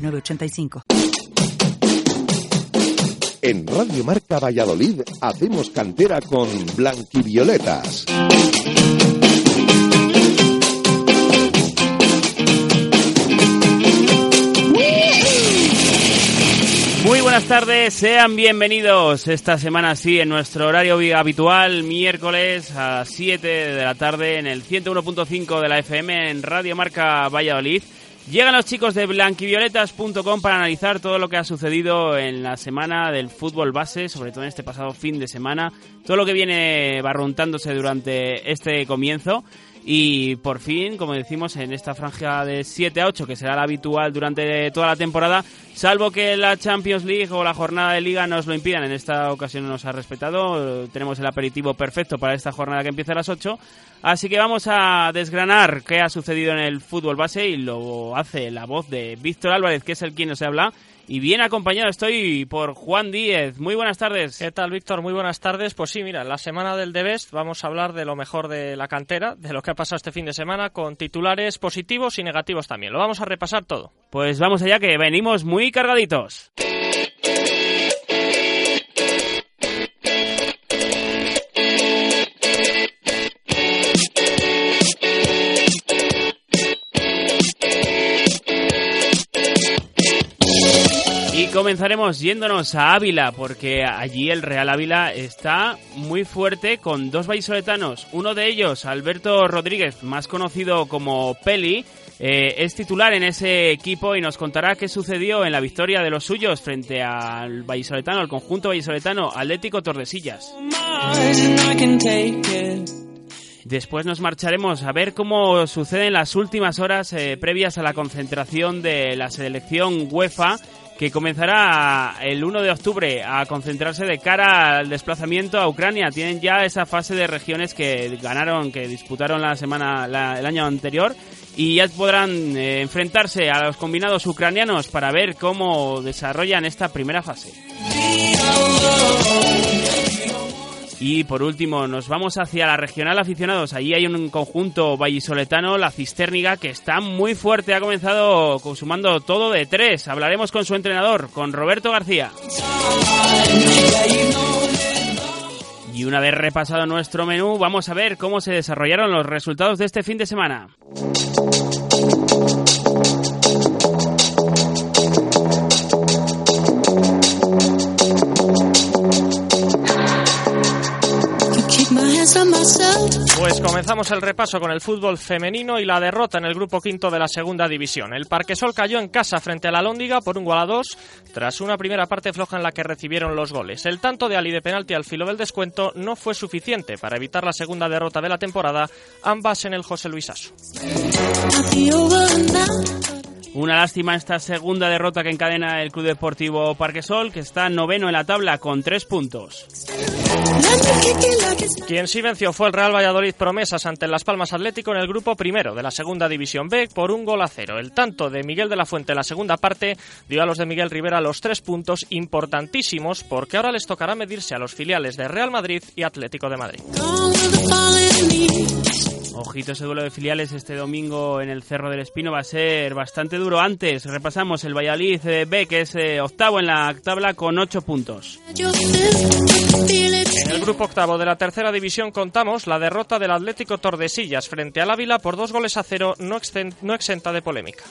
906985. En Radio Marca Valladolid hacemos cantera con Blanquivioletas. Muy buenas tardes, sean bienvenidos esta semana sí en nuestro horario habitual, miércoles a las 7 de la tarde en el 101.5 de la FM en Radio Marca Valladolid. Llegan los chicos de blanquivioletas.com para analizar todo lo que ha sucedido en la semana del fútbol base, sobre todo en este pasado fin de semana, todo lo que viene barruntándose durante este comienzo. Y por fin, como decimos, en esta franja de 7 a 8, que será la habitual durante toda la temporada, salvo que la Champions League o la jornada de liga nos lo impidan, en esta ocasión nos ha respetado, tenemos el aperitivo perfecto para esta jornada que empieza a las 8, así que vamos a desgranar qué ha sucedido en el fútbol base y lo hace la voz de Víctor Álvarez, que es el quien nos habla, y bien acompañado estoy por Juan Díez. Muy buenas tardes. ¿Qué tal, Víctor? Muy buenas tardes. Pues sí, mira, la semana del The Best vamos a hablar de lo mejor de la cantera, de lo que ha pasado este fin de semana, con titulares positivos y negativos también. Lo vamos a repasar todo. Pues vamos allá, que venimos muy cargaditos. Comenzaremos yéndonos a Ávila, porque allí el Real Ávila está muy fuerte con dos vallisoletanos. Uno de ellos, Alberto Rodríguez, más conocido como Peli, eh, es titular en ese equipo y nos contará qué sucedió en la victoria de los suyos frente al vallisoletano, al conjunto vallisoletano Atlético Tordesillas. Después nos marcharemos a ver cómo suceden las últimas horas eh, previas a la concentración de la selección UEFA que comenzará el 1 de octubre a concentrarse de cara al desplazamiento a Ucrania. Tienen ya esa fase de regiones que ganaron, que disputaron la semana, el año anterior y ya podrán eh, enfrentarse a los combinados ucranianos para ver cómo desarrollan esta primera fase. Y por último, nos vamos hacia la regional aficionados. Allí hay un conjunto vallisoletano, la Cisterniga, que está muy fuerte. Ha comenzado consumando todo de tres. Hablaremos con su entrenador, con Roberto García. Y una vez repasado nuestro menú, vamos a ver cómo se desarrollaron los resultados de este fin de semana. Pues comenzamos el repaso con el fútbol femenino y la derrota en el grupo quinto de la segunda división. El Parquesol cayó en casa frente a la Lóndiga por un gol a dos, tras una primera parte floja en la que recibieron los goles. El tanto de Ali de penalti al filo del descuento no fue suficiente para evitar la segunda derrota de la temporada, ambas en el José Luis Aso. Una lástima esta segunda derrota que encadena el Club Deportivo Parquesol, que está noveno en la tabla con tres puntos. Quien sí venció fue el Real Valladolid Promesas ante Las Palmas Atlético en el grupo primero de la segunda división B por un gol a cero. El tanto de Miguel de la Fuente en la segunda parte dio a los de Miguel Rivera los tres puntos importantísimos porque ahora les tocará medirse a los filiales de Real Madrid y Atlético de Madrid. Ojito ese duelo de filiales este domingo en el Cerro del Espino va a ser bastante duro. Antes repasamos el Valladolid eh, B, que es eh, octavo en la tabla con ocho puntos. En el grupo octavo de la tercera división contamos la derrota del Atlético Tordesillas frente al Ávila por dos goles a cero, no, no exenta de polémica.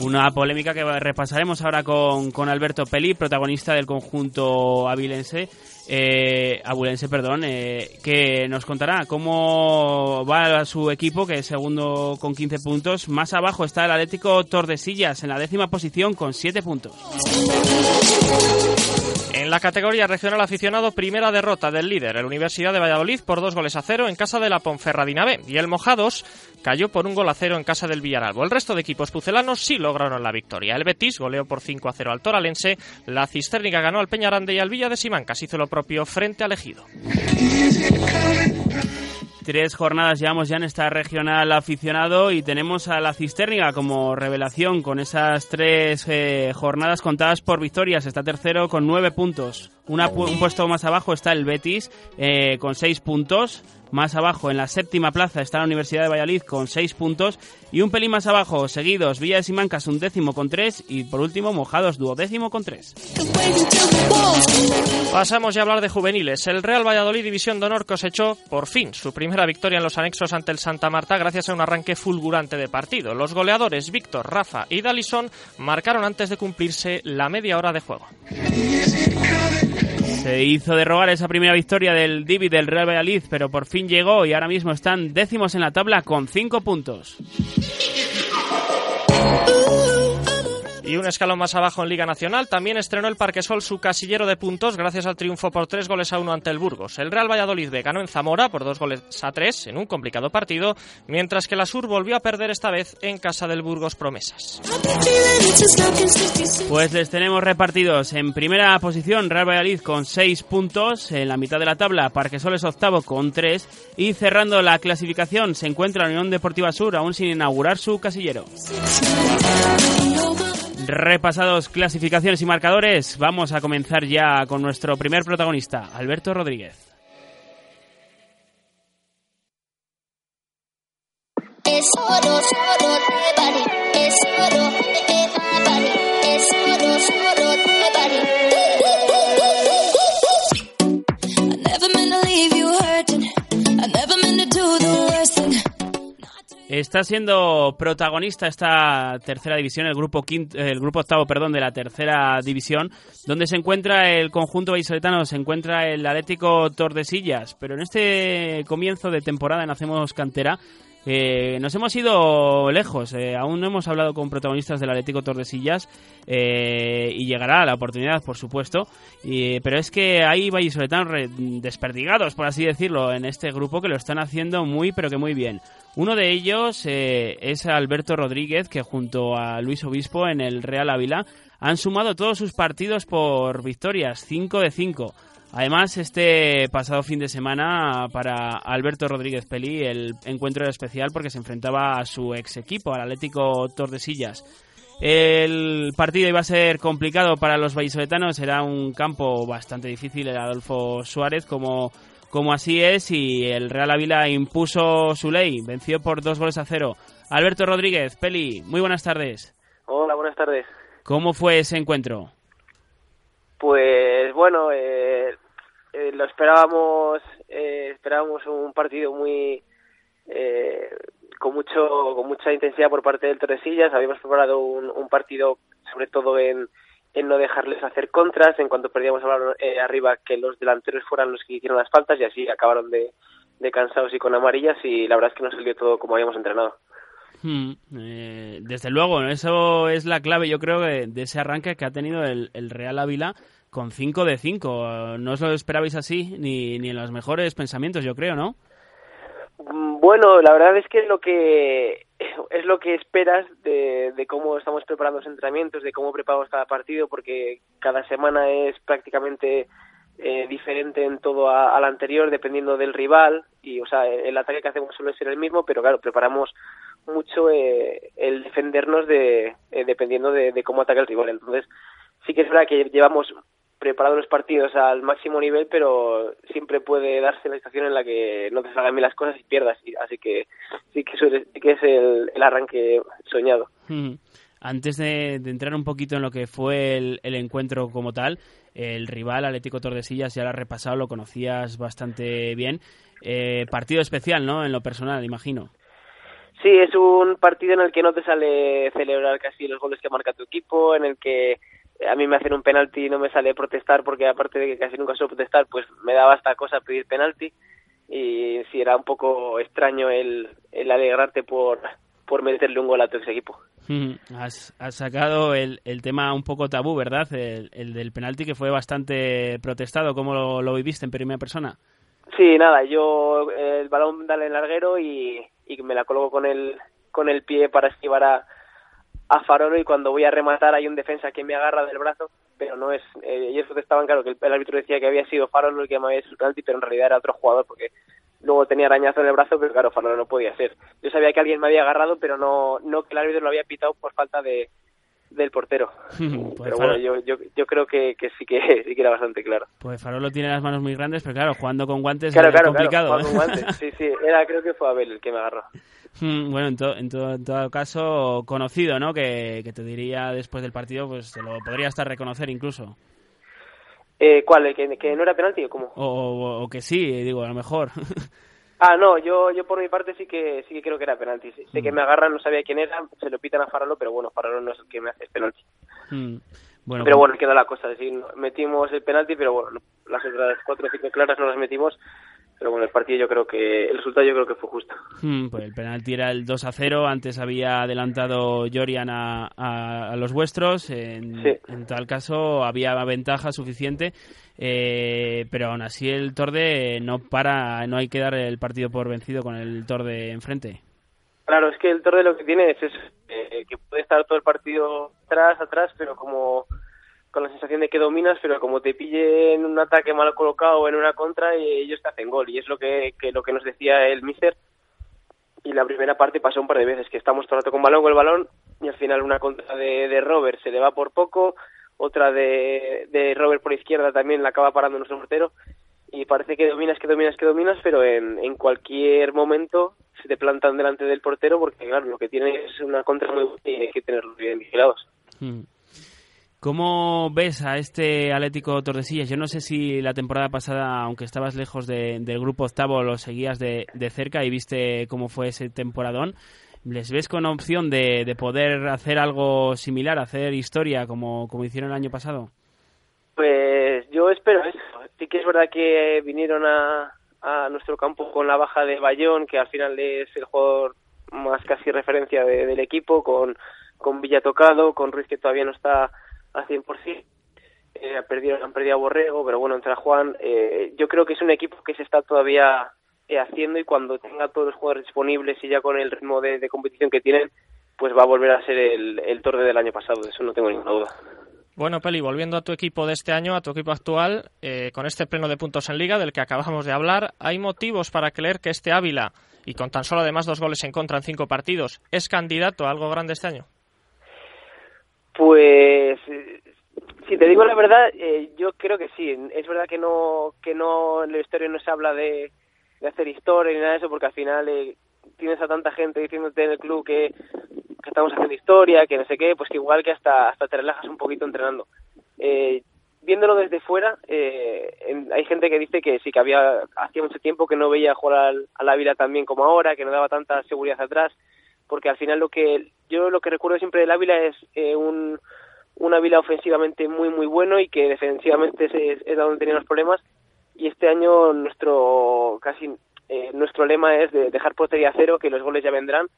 Una polémica que repasaremos ahora con, con Alberto Peli, protagonista del conjunto avilense eh, Abulense, perdón, eh, que nos contará cómo va su equipo, que es segundo con 15 puntos. Más abajo está el Atlético Tordesillas, en la décima posición con 7 puntos. En la categoría regional aficionado, primera derrota del líder, el Universidad de Valladolid, por dos goles a cero en casa de la Ponferradina. Y el Mojados cayó por un gol a cero en casa del Villaralbo. El resto de equipos pucelanos sí lograron la victoria. El Betis goleó por 5 a 0 al Toralense, la Cisternica ganó al Peñarande y al Villa de Simancas hizo lo propio frente al Ejido. Tres jornadas llevamos ya en esta regional aficionado y tenemos a la Cisterniga como revelación con esas tres eh, jornadas contadas por victorias. Está tercero con nueve puntos. un puesto más abajo está el Betis eh, con seis puntos. Más abajo, en la séptima plaza, está la Universidad de Valladolid con seis puntos. Y un pelín más abajo, seguidos, Villa de Simancas un décimo con tres. Y por último, Mojados duodécimo con tres. Pasamos ya a hablar de juveniles. El Real Valladolid División de Honor cosechó, por fin, su primera victoria en los anexos ante el Santa Marta gracias a un arranque fulgurante de partido. Los goleadores Víctor, Rafa y Dalison marcaron antes de cumplirse la media hora de juego. Se hizo derrogar esa primera victoria del Divi del Real Valladolid, pero por fin llegó y ahora mismo están décimos en la tabla con cinco puntos. Y un escalón más abajo en Liga Nacional, también estrenó el Parquesol su casillero de puntos gracias al triunfo por tres goles a uno ante el Burgos. El Real Valladolid B ganó en Zamora por dos goles a tres en un complicado partido, mientras que la Sur volvió a perder esta vez en casa del Burgos Promesas. Pues les tenemos repartidos en primera posición Real Valladolid con seis puntos, en la mitad de la tabla Parquesol es octavo con tres y cerrando la clasificación se encuentra la Unión Deportiva Sur aún sin inaugurar su casillero. Repasados clasificaciones y marcadores, vamos a comenzar ya con nuestro primer protagonista, Alberto Rodríguez. Está siendo protagonista esta tercera división, el grupo quinto, el grupo octavo, perdón, de la tercera división, donde se encuentra el conjunto vallisoletano, se encuentra el Atlético Tordesillas, pero en este comienzo de temporada en Hacemos Cantera eh, nos hemos ido lejos, eh, aún no hemos hablado con protagonistas del Atlético Tordesillas eh, y llegará la oportunidad, por supuesto, pero es que hay vallisoletanos desperdigados, por así decirlo, en este grupo que lo están haciendo muy, pero que muy bien. Uno de ellos es Alberto Rodríguez, que junto a Luis Obispo en el Real Ávila han sumado todos sus partidos por victorias, 5 de 5. Además, este pasado fin de semana para Alberto Rodríguez Peli el encuentro era especial porque se enfrentaba a su ex equipo, al Atlético Tordesillas. El partido iba a ser complicado para los vallisoletanos, era un campo bastante difícil el Adolfo Suárez, como, como así es, y el Real Ávila impuso su ley, venció por dos goles a cero. Alberto Rodríguez, Peli, muy buenas tardes. Hola, buenas tardes. ¿Cómo fue ese encuentro? Pues bueno, eh, eh, lo esperábamos, eh, esperábamos un partido muy eh, con mucho con mucha intensidad por parte del Torresillas. Habíamos preparado un, un partido sobre todo en, en no dejarles hacer contras, en cuanto perdíamos eh, arriba que los delanteros fueran los que hicieron las faltas y así acabaron de, de cansados y con amarillas y la verdad es que no salió todo como habíamos entrenado. Hmm, desde luego, eso es la clave, yo creo, de, ese arranque que ha tenido el, Real Ávila con 5 de 5. No os lo esperabais así ni, ni en los mejores pensamientos, yo creo, ¿no? Mm, bueno, la verdad es que lo que es lo que esperas de, de cómo estamos preparando los entrenamientos, de cómo preparamos cada partido, porque cada semana es prácticamente eh, diferente en todo al anterior, dependiendo del rival, y o sea, el ataque que hacemos suele ser el mismo, pero claro, preparamos mucho eh, el defendernos de, eh, dependiendo de, cómo ataca el rival. Entonces, sí que es verdad que llevamos preparados los partidos al máximo nivel, pero siempre puede darse la situación en la que no te salgan bien las cosas y pierdas. Así que sí que, que es el, arranque soñado. Antes de, entrar un poquito en lo que fue el, encuentro como tal, el rival Atlético Tordesillas ya lo has repasado, lo conocías bastante bien. Eh, partido especial, ¿no? En lo personal, imagino. Sí, es un partido en el que no te sale celebrar casi los goles que marca tu equipo, en el que a mí me hacen un penalti y no me sale protestar porque aparte de que casi nunca suelo protestar, pues me daba esta cosa pedir penalti y sí era un poco extraño el, el alegrarte por, por meterle un gol a tu ex equipo. Has, has sacado el, el, tema un poco tabú, ¿verdad? El, el, del penalti que fue bastante protestado. ¿Cómo lo, lo, viviste en primera persona? Sí, nada, yo el balón dale en larguero y, y me la coloco con el, con el pie para esquivar a, a Farolo y cuando voy a rematar hay un defensa que me agarra del brazo, pero no es, eh, ellos protestaban, claro, que el, el, árbitro decía que había sido Farolo el que me había hecho el penalti, pero en realidad era otro jugador porque luego tenía arañazo en el brazo, pero claro, Farolo no podía ser. Yo sabía que alguien me había agarrado, pero no, no que el árbitro lo había pitado por falta de del portero. pues pero bueno, yo, yo, yo creo que, que, sí que sí que era bastante claro. Pues Farolo tiene las manos muy grandes, pero claro, jugando con guantes claro, complicado. Claro, con guantes. Sí, sí, era, creo que fue Abel el que me agarró. Bueno, en, to, en, to, en, todo caso, conocido, ¿no? Que, que, te diría después del partido, pues te lo podría hasta reconocer incluso. Eh, ¿Cuál? ¿Que, ¿Que, no era penalti o cómo? O, o, o, que sí, digo, a lo mejor. ah, no, yo yo por mi parte sí que sí que creo que era penalti. Sí. Sé que me agarran, no sabía quién era, se lo pitan a Faralo, pero bueno, Faralo no es el que me hace el penalti. Mm. Bueno, pero bueno, queda la cosa, es decir, metimos el penalti, pero bueno, las otras cuatro o cinco claras no las metimos pero bueno, el partido yo creo que, el resultado yo creo que fue justo. Hmm, pues el penalti era el 2 a 0, antes había adelantado Jorian a, a, a los vuestros, en, sí. en, tal caso había ventaja suficiente, eh, pero aún así el Torde no para, no hay que dar el partido por vencido con el Torde enfrente. Claro, es que el Torde lo que tiene es eso, eh, que puede estar todo el partido atrás, atrás, pero como con la sensación de que dominas, pero como te pille en un ataque mal colocado o en una contra, ellos te hacen gol. Y es lo que, que lo que nos decía el míster. Y la primera parte pasó un par de veces, que estamos todo el rato con balón, con el balón, y al final una contra de, de Robert se le va por poco, otra de, de Robert por izquierda también la acaba parando nuestro portero. Y parece que dominas, que dominas, que dominas, pero en, en cualquier momento se te plantan delante del portero, porque claro, lo que tiene es una contra muy buena y hay que tenerlos bien vigilados. Mm. ¿Cómo ves a este Atlético Tordesillas? Yo no sé si la temporada pasada, aunque estabas lejos de, del grupo octavo, lo seguías de, de, cerca y viste cómo fue ese temporadón. ¿Les ves con opción de, de poder hacer algo similar, hacer historia como, como hicieron el año pasado? Pues yo espero eso. Sí que es verdad que vinieron a, a nuestro campo con la baja de Bayón, que al final es el jugador más casi referencia de, del equipo, con, con Villa Tocado, con Ruiz que todavía no está al 100%. Eh, han, perdido, han perdido a Borrego, pero bueno, entra Juan. Eh, yo creo que es un equipo que se está todavía eh, haciendo y cuando tenga todos los jugadores disponibles y ya con el ritmo de, competición que tienen, pues va a volver a ser el, el Torre del año pasado, de eso no tengo ninguna duda. Bueno, Peli, volviendo a tu equipo de este año, a tu equipo actual, eh, con este pleno de puntos en liga del que acabamos de hablar, ¿hay motivos para creer que este Ávila, y con tan solo además dos goles en contra en cinco partidos, es candidato a algo grande este año? Pues si te digo la verdad, eh, yo creo que sí. Es verdad que no que no en la historia no se habla de, hacer historia ni nada de eso, porque al final eh, tienes a tanta gente diciéndote en el club que, estamos haciendo historia, que no sé qué, pues que igual que hasta hasta te relajas un poquito entrenando. Eh, viéndolo desde fuera, eh, en, hay gente que dice que sí que había hacía mucho tiempo que no veía jugar al, a la vida tan bien como ahora, que no daba tanta seguridad atrás, porque al final lo que yo lo que recuerdo siempre del Ávila es eh, un un Ávila ofensivamente muy muy bueno y que defensivamente es, es donde tenían los problemas. Y este año nuestro casi eh, nuestro lema es de dejar portería cero que los goles ya vendrán.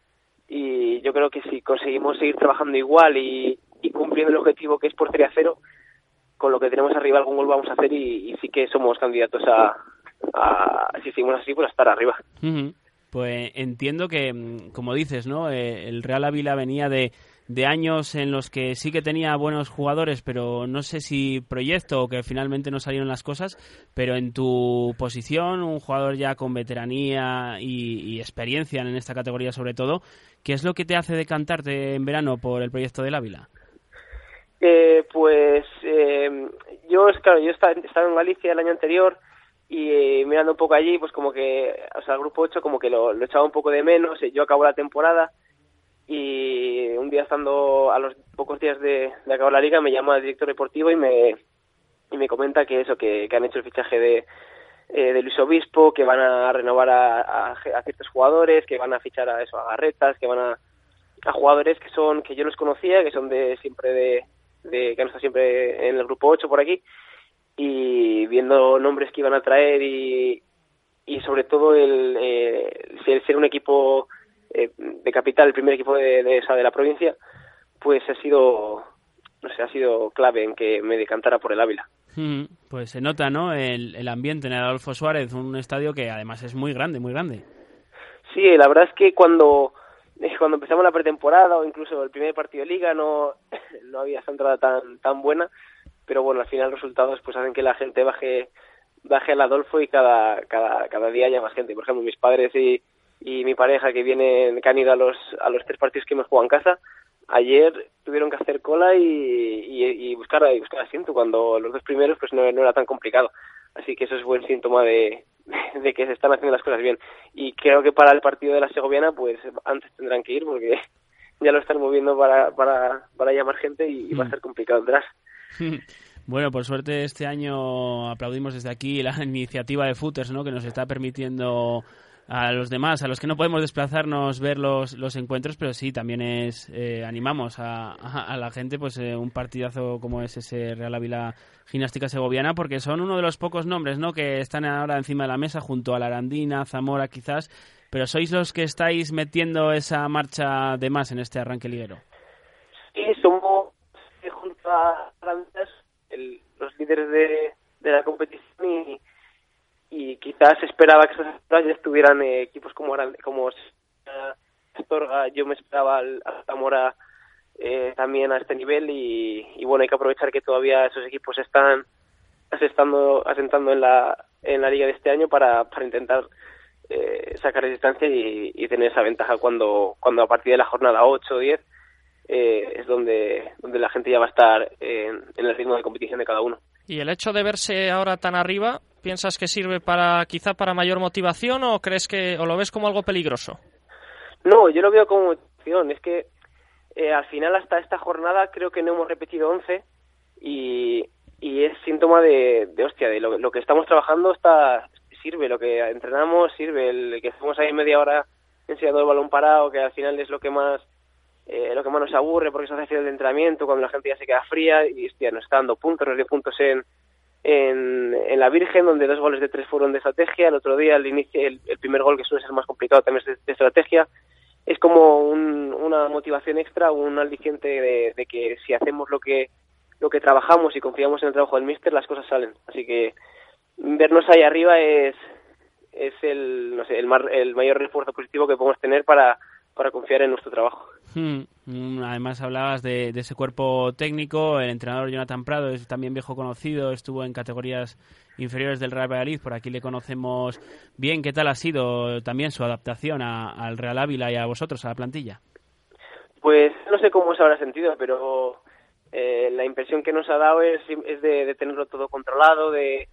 Y yo creo que si conseguimos seguir trabajando igual y, cumpliendo el objetivo que es portería cero con lo que tenemos arriba algún gol vamos a hacer y, sí que somos candidatos a, a, si seguimos así pues a estar arriba. Uh. Pues entiendo que como dices no eh, el Real Ávila venía de de años en los que sí que tenía buenos jugadores, pero no sé si proyecto o que finalmente no salieron las cosas, pero en tu posición, un jugador ya con veteranía y, experiencia en esta categoría sobre todo, ¿qué es lo que te hace decantarte en verano por el proyecto del Ávila? Eh, pues eh, yo, claro, yo estaba en Galicia el año anterior y eh, mirando un poco allí, pues como que, o sea, el grupo 8 como que lo, lo echaba un poco de menos, yo acabo la temporada y un día estando a los pocos días de, de acabar la liga me llama el director deportivo y me y me comenta que eso que, que han hecho el fichaje de eh, de Luis Obispo que van a renovar a, a, a, ciertos jugadores que van a fichar a eso a Garretas que van a, a jugadores que son que yo los conocía que son de siempre de, de que han estado siempre en el grupo 8 por aquí, y viendo nombres que iban a traer y, y sobre todo el, eh, ser un equipo eh, de capital, el primer equipo de, de, esa de la provincia, pues ha sido no sé, ha sido clave en que me decantara por el Ávila. pues se nota, ¿no? El, el ambiente en el Adolfo Suárez, un estadio que además es muy grande, muy grande. Sí, la verdad es que cuando cuando empezamos la pretemporada o incluso el primer partido de liga no no había esa entrada tan tan buena, pero bueno, al final los resultados pues hacen que la gente baje baje al Adolfo y cada cada cada día haya más gente. Por ejemplo, mis padres y y mi pareja que vienen que han ido a los a los tres partidos que hemos jugado en casa ayer tuvieron que hacer cola y, y, buscar, y buscar asiento cuando los dos primeros pues no, era tan complicado. Así que eso es buen síntoma de, de que se están haciendo las cosas bien. Y creo que para el partido de la Segoviana pues antes tendrán que ir porque ya lo están moviendo para, para, para llamar gente y, va a mm. ser complicado atrás. Bueno, por suerte este año aplaudimos desde aquí la iniciativa de Footers, ¿no? que nos está permitiendo a los demás, a los que no podemos desplazarnos, ver los, los encuentros, pero sí, también es eh, animamos a, a, la gente pues eh, un partidazo como es ese Real Ávila Gimnástica Segoviana, porque son uno de los pocos nombres ¿no? que están ahora encima de la mesa, junto a la Arandina, Zamora quizás, pero sois los que estáis metiendo esa marcha de más en este arranque liguero. Sí, somos eh, a los líderes de, de la competición y y quizás esperaba que esas ya estuvieran eh, equipos como como Astorga, yo me esperaba al, a Zamora eh, también a este nivel y, y, bueno hay que aprovechar que todavía esos equipos están asentando, asentando en la en la liga de este año para, para intentar eh, sacar distancia y, y, tener esa ventaja cuando cuando a partir de la jornada 8 o 10 eh, es donde donde la gente ya va a estar en, en el ritmo de competición de cada uno y el hecho de verse ahora tan arriba ¿Piensas que sirve para quizá para mayor motivación o crees que o lo ves como algo peligroso? No, yo lo veo como motivación. Es que eh, al final hasta esta jornada creo que no hemos repetido 11 y, y es síntoma de, de hostia, de lo, que estamos trabajando está sirve, lo que entrenamos sirve, el que estamos ahí media hora enseñando el balón parado, que al final es lo que más eh, lo que más nos aburre porque se hace el de entrenamiento cuando la gente ya se queda fría y hostia, nos está dando puntos, nos dio puntos en, en, la Virgen, donde dos goles de tres fueron de estrategia. El otro día, el, inicio, el, primer gol, que suele ser más complicado, también es de, estrategia. Es como un, una motivación extra, un aliciente de, de, que si hacemos lo que, lo que trabajamos y confiamos en el trabajo del míster, las cosas salen. Así que vernos ahí arriba es, es el, no sé, el, mar, el mayor refuerzo positivo que podemos tener para, para confiar en nuestro trabajo. Hmm. Además hablabas de, ese cuerpo técnico, el entrenador Jonathan Prado es también viejo conocido, estuvo en categorías inferiores del Real Valladolid, por aquí le conocemos bien. ¿Qué tal ha sido también su adaptación al Real Ávila y a vosotros, a la plantilla? Pues no sé cómo se habrá sentido, pero eh, la impresión que nos ha dado es, es de, tenerlo todo controlado, de,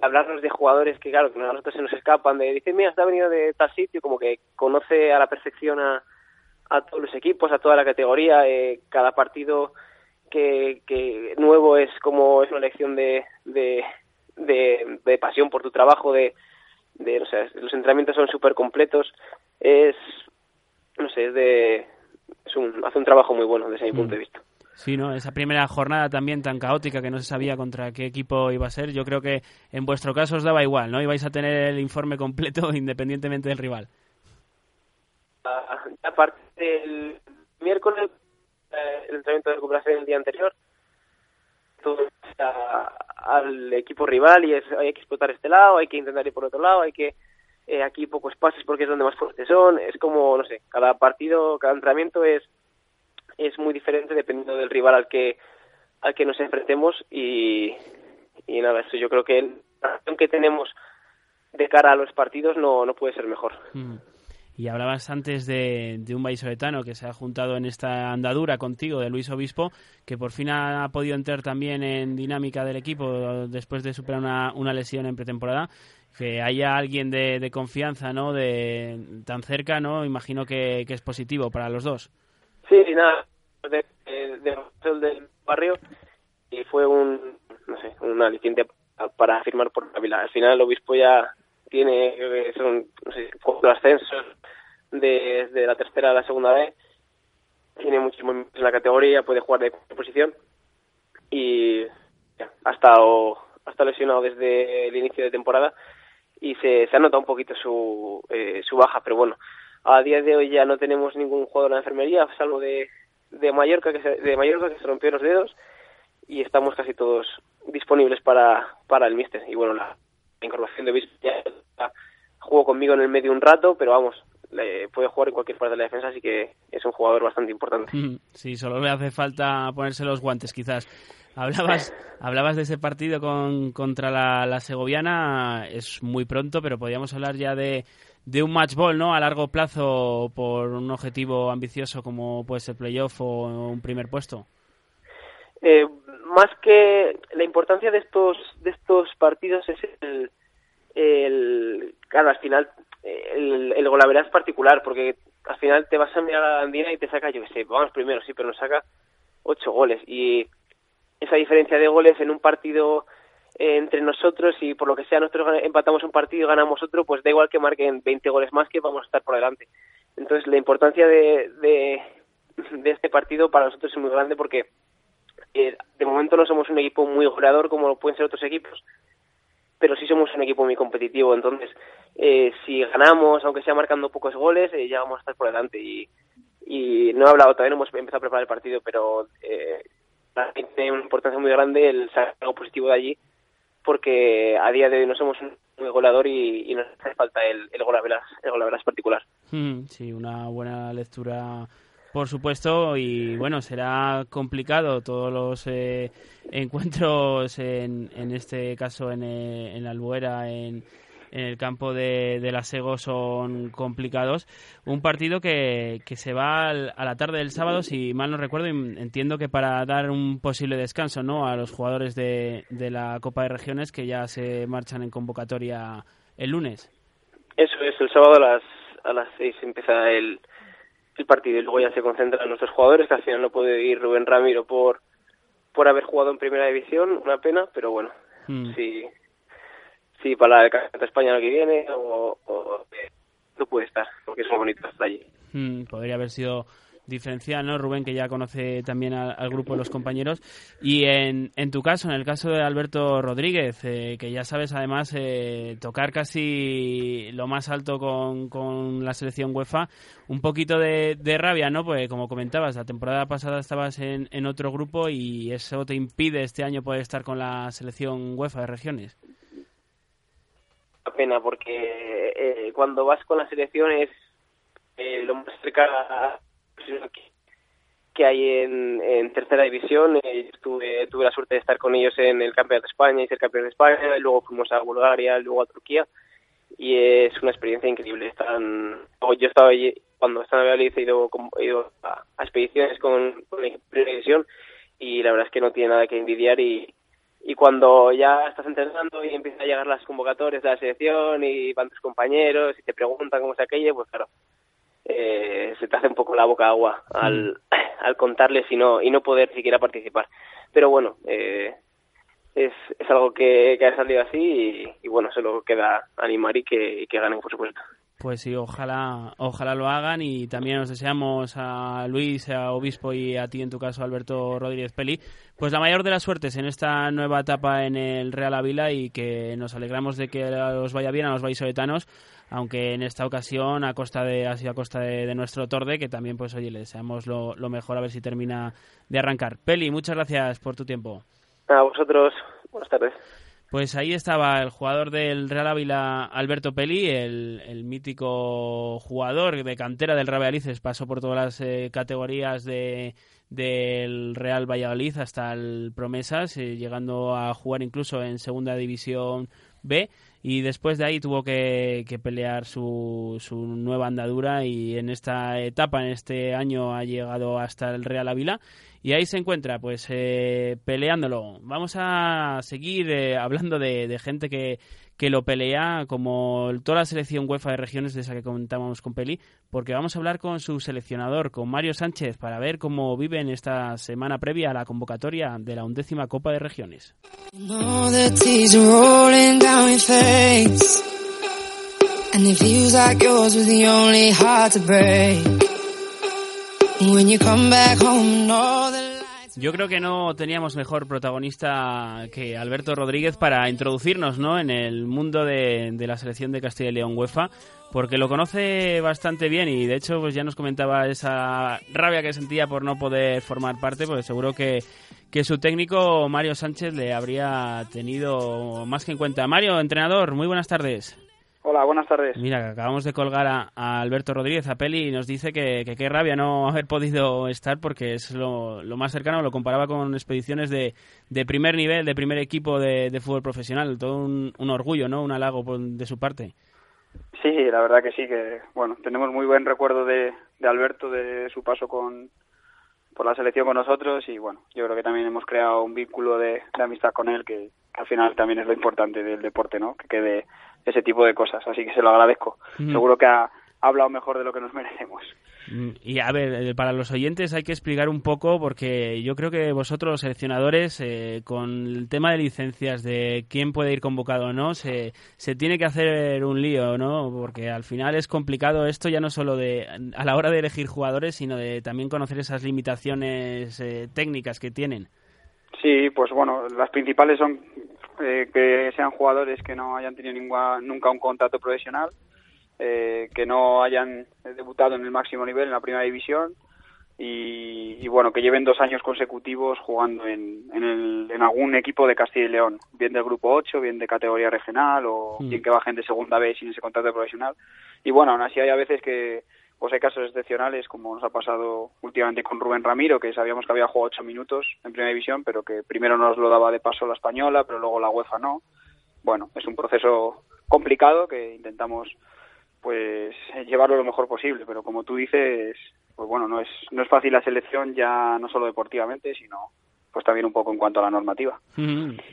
hablarnos de jugadores que, claro, que a nosotros se nos escapan, de decir, mira, está venido de tal sitio, como que conoce a la perfección a, a todos los equipos, a toda la categoría, eh, cada partido que, que nuevo es como es una lección de, de, de, pasión por tu trabajo, de, de o sea, los entrenamientos son súper completos, es, no sé, es de, es un, hace un trabajo muy bueno desde mi punto de mm. vista. Sí, ¿no? Esa primera jornada también tan caótica que no se sabía contra qué equipo iba a ser, yo creo que en vuestro caso os daba igual, ¿no? Ibais a tener el informe completo independientemente del rival. Aparte del miércoles, eh, el entrenamiento de recuperación el día anterior, todo al equipo rival y es, hay que explotar este lado, hay que intentar ir por otro lado, hay que eh, aquí pocos pases porque es donde más fuertes son, es como, no sé, cada partido, cada entrenamiento es es muy diferente dependiendo del rival al que al que nos enfrentemos y, y nada, eso yo creo que la acción que tenemos de cara a los partidos no, no puede ser mejor. Mm. Y hablabas antes de, de un vallisoletano que se ha juntado en esta andadura contigo, de Luis Obispo, que por fin ha, podido entrar también en dinámica del equipo después de superar una, una lesión en pretemporada. Que haya alguien de, de confianza, ¿no? De, tan cerca, ¿no? Imagino que, que es positivo para los dos. Sí, nada, de, del barrio y fue un, no sé, un aliciente para firmar por Ávila. Al final el obispo ya tiene, son, no sé, cuatro ascensos de, de la tercera a la segunda vez, tiene muchísimo en la categoría, puede jugar de posición y ha estado, ha estado lesionado desde el inicio de temporada y se, se ha notado un poquito su, eh, su baja, pero bueno, a día de hoy ya no tenemos ningún jugador en la enfermería, salvo de, de Mallorca que se, de Mallorca que se rompió los dedos y estamos casi todos disponibles para, para el míster. Y bueno, la, incorporación de Obispo ya jugó conmigo en el medio un rato, pero vamos, le puede jugar en cualquier parte de la defensa, así que es un jugador bastante importante. Sí, solo le hace falta ponerse los guantes, quizás. Hablabas, hablabas de ese partido con, contra la, la, Segoviana, es muy pronto, pero podríamos hablar ya de, de un match ball, ¿no? A largo plazo por un objetivo ambicioso como puede ser playoff o un primer puesto. Eh, más que la importancia de estos de estos partidos es el, claro, al final el, el golaveras particular, porque al final te vas a mirar a la Andina y te saca, yo que sé, vamos primero, sí, pero nos saca ocho goles. Y esa diferencia de goles en un partido entre nosotros y por lo que sea nosotros empatamos un partido y ganamos otro, pues da igual que marquen 20 goles más que vamos a estar por delante. Entonces la importancia de, de, este partido para nosotros es muy grande porque eh, de momento no somos un equipo muy goleador como pueden ser otros equipos, pero sí somos un equipo muy competitivo. Entonces, eh, si ganamos, aunque sea marcando pocos goles, eh, ya vamos a estar por delante. Y, y no he hablado, todavía no hemos empezado a preparar el partido, pero eh, tiene una importancia muy grande el sacar algo positivo de allí, porque a día de hoy no somos un muy goleador y, nos hace falta el, el golaveras, el golaveras particular. Mm, sí, una buena lectura por supuesto, y bueno, será complicado todos los eh, encuentros, en, en este caso en, eh, en la Albuera, en, en el campo de, de la Sego son complicados. Un partido que, que se va al, a la tarde del sábado, si mal no recuerdo, entiendo que para dar un posible descanso ¿no? a los jugadores de, de la Copa de Regiones que ya se marchan en convocatoria el lunes. Eso es, el sábado a las, a las seis empieza el, el partido y luego ya se concentran nuestros jugadores, que al final no puede ir Rubén Ramiro por, por haber jugado en primera división, una pena, pero bueno, mm. sí, para el Campeonato España que viene o, o, no puede estar, porque es muy bonito estar allí. Mm, podría haber sido diferencial, ¿no, Rubén, que ya conoce también al, al grupo de los compañeros. Y en, en, tu caso, en el caso de Alberto Rodríguez, eh, que ya sabes además eh, tocar casi lo más alto con, con la selección UEFA, un poquito de, de, rabia, ¿no? Pues como comentabas, la temporada pasada estabas en, en otro grupo y eso te impide este año poder estar con la selección UEFA de regiones. Pena porque eh, cuando vas con la selección es eh, lo más cerca que hay en, tercera división. Eh, tuve, la suerte de estar con ellos en el Campeonato de España y ser campeón de España, y luego fuimos a Bulgaria, luego a Turquía, y es una experiencia increíble. Están, yo estaba allí, cuando estaba en Valladolid he ido, he ido a, expediciones con, con la división y la verdad es que no tiene nada que envidiar y, y cuando ya estás entrenando y empiezan a llegar las convocatorias de la selección y van tus compañeros y te preguntan cómo es aquello, pues claro, eh, se te hace un poco la boca agua al, mm. al contarles y no, y no poder siquiera participar. Pero bueno, eh, es, es algo que, que ha salido así y, y, bueno, solo queda animar y que, y que ganen, por supuesto. Pues sí, ojalá, ojalá lo hagan y también os deseamos a Luis, a Obispo y a ti en tu caso, Alberto Rodríguez Peli, pues la mayor de las suertes en esta nueva etapa en el Real Ávila y que nos alegramos de que os vaya bien a los vallisoletanos, aunque en esta ocasión a costa de, así a costa de, de nuestro Torde, que también pues oye, le deseamos lo, lo mejor a ver si termina de arrancar. Peli, muchas gracias por tu tiempo. A vosotros, buenas tardes. Pues ahí estaba el jugador del Real Ávila, Alberto Peli, el, el mítico jugador de cantera del Real Valladolid, pasó por todas las eh, categorías de, del Real Valladolid hasta el Promesas, eh, llegando a jugar incluso en Segunda División B y después de ahí tuvo que, que, pelear su, su nueva andadura y en esta etapa, en este año ha llegado hasta el Real Ávila y ahí se encuentra pues eh, peleándolo. Vamos a seguir eh, hablando de, de gente que, que lo pelea como toda la selección UEFA de regiones de esa que comentábamos con Peli, porque vamos a hablar con su seleccionador, con Mario Sánchez, para ver cómo vive en esta semana previa a la convocatoria de la undécima Copa de Regiones. Yo creo que no teníamos mejor protagonista que Alberto Rodríguez para introducirnos ¿no? en el mundo de, la selección de Castilla y León UEFA, porque lo conoce bastante bien y de hecho pues ya nos comentaba esa rabia que sentía por no poder formar parte, pues seguro que su técnico Mario Sánchez le habría tenido más que en cuenta. Mario, entrenador, muy buenas tardes. Hola, buenas tardes. Mira, acabamos de colgar a, Alberto Rodríguez, a Peli, y nos dice que, qué rabia no haber podido estar porque es lo, más cercano, lo comparaba con expediciones de, de primer nivel, de primer equipo de, fútbol profesional. Todo un, orgullo, ¿no? Un halago de su parte. Sí, la verdad que sí, que bueno, tenemos muy buen recuerdo de, de Alberto, de su paso con por la selección con nosotros y bueno, yo creo que también hemos creado un vínculo de, amistad con él que, que, al final también es lo importante del deporte, ¿no? Que quede ese tipo de cosas. Así que se lo agradezco. Seguro que ha, hablado mejor de lo que nos merecemos. Mm, y a ver, eh, para los oyentes hay que explicar un poco, porque yo creo que vosotros, los seleccionadores, eh, con el tema de licencias, de quién puede ir convocado o no, se, se tiene que hacer un lío, ¿no? Porque al final es complicado esto ya no solo de a la hora de elegir jugadores, sino de también conocer esas limitaciones eh, técnicas que tienen. Sí, pues bueno, las principales son eh, que sean jugadores que no hayan tenido nunca un contrato profesional, eh, que no hayan debutado en el máximo nivel en la primera división y, bueno, que lleven dos años consecutivos jugando en, en, algún equipo de Castilla y León, bien del grupo 8, bien de categoría regional o hmm. bien que bajen de segunda vez sin ese contrato profesional. Y bueno, aún así hay a veces que pues hay casos excepcionales, como nos ha pasado últimamente con Rubén Ramiro, que sabíamos que había jugado ocho minutos en primera división, pero que primero nos lo daba de paso la española, pero luego la UEFA no. Bueno, es un proceso complicado que intentamos pues llevarlo lo mejor posible, pero como tú dices, pues bueno, no es no es fácil la selección ya no solo deportivamente, sino pues también un poco en cuanto a la normativa.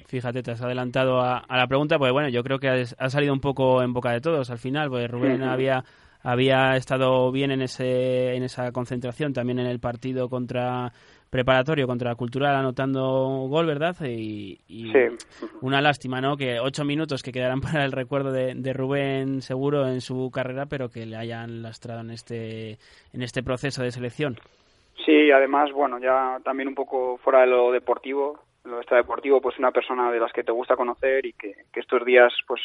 Fíjate, te has adelantado a, la pregunta, pues bueno, yo creo que ha, salido un poco en boca de todos al final, pues Rubén había había estado bien en, ese, en esa concentración, también en el partido contra preparatorio contra Cultural anotando gol, ¿verdad? Y, una lástima, ¿no? Que ocho minutos que quedarán para el recuerdo de, Rubén seguro en su carrera, pero que le hayan lastrado en este, en este proceso de selección. Sí, además, bueno, ya también un poco fuera de lo deportivo, lo deportivo, pues una persona de las que te gusta conocer y que, que estos días, pues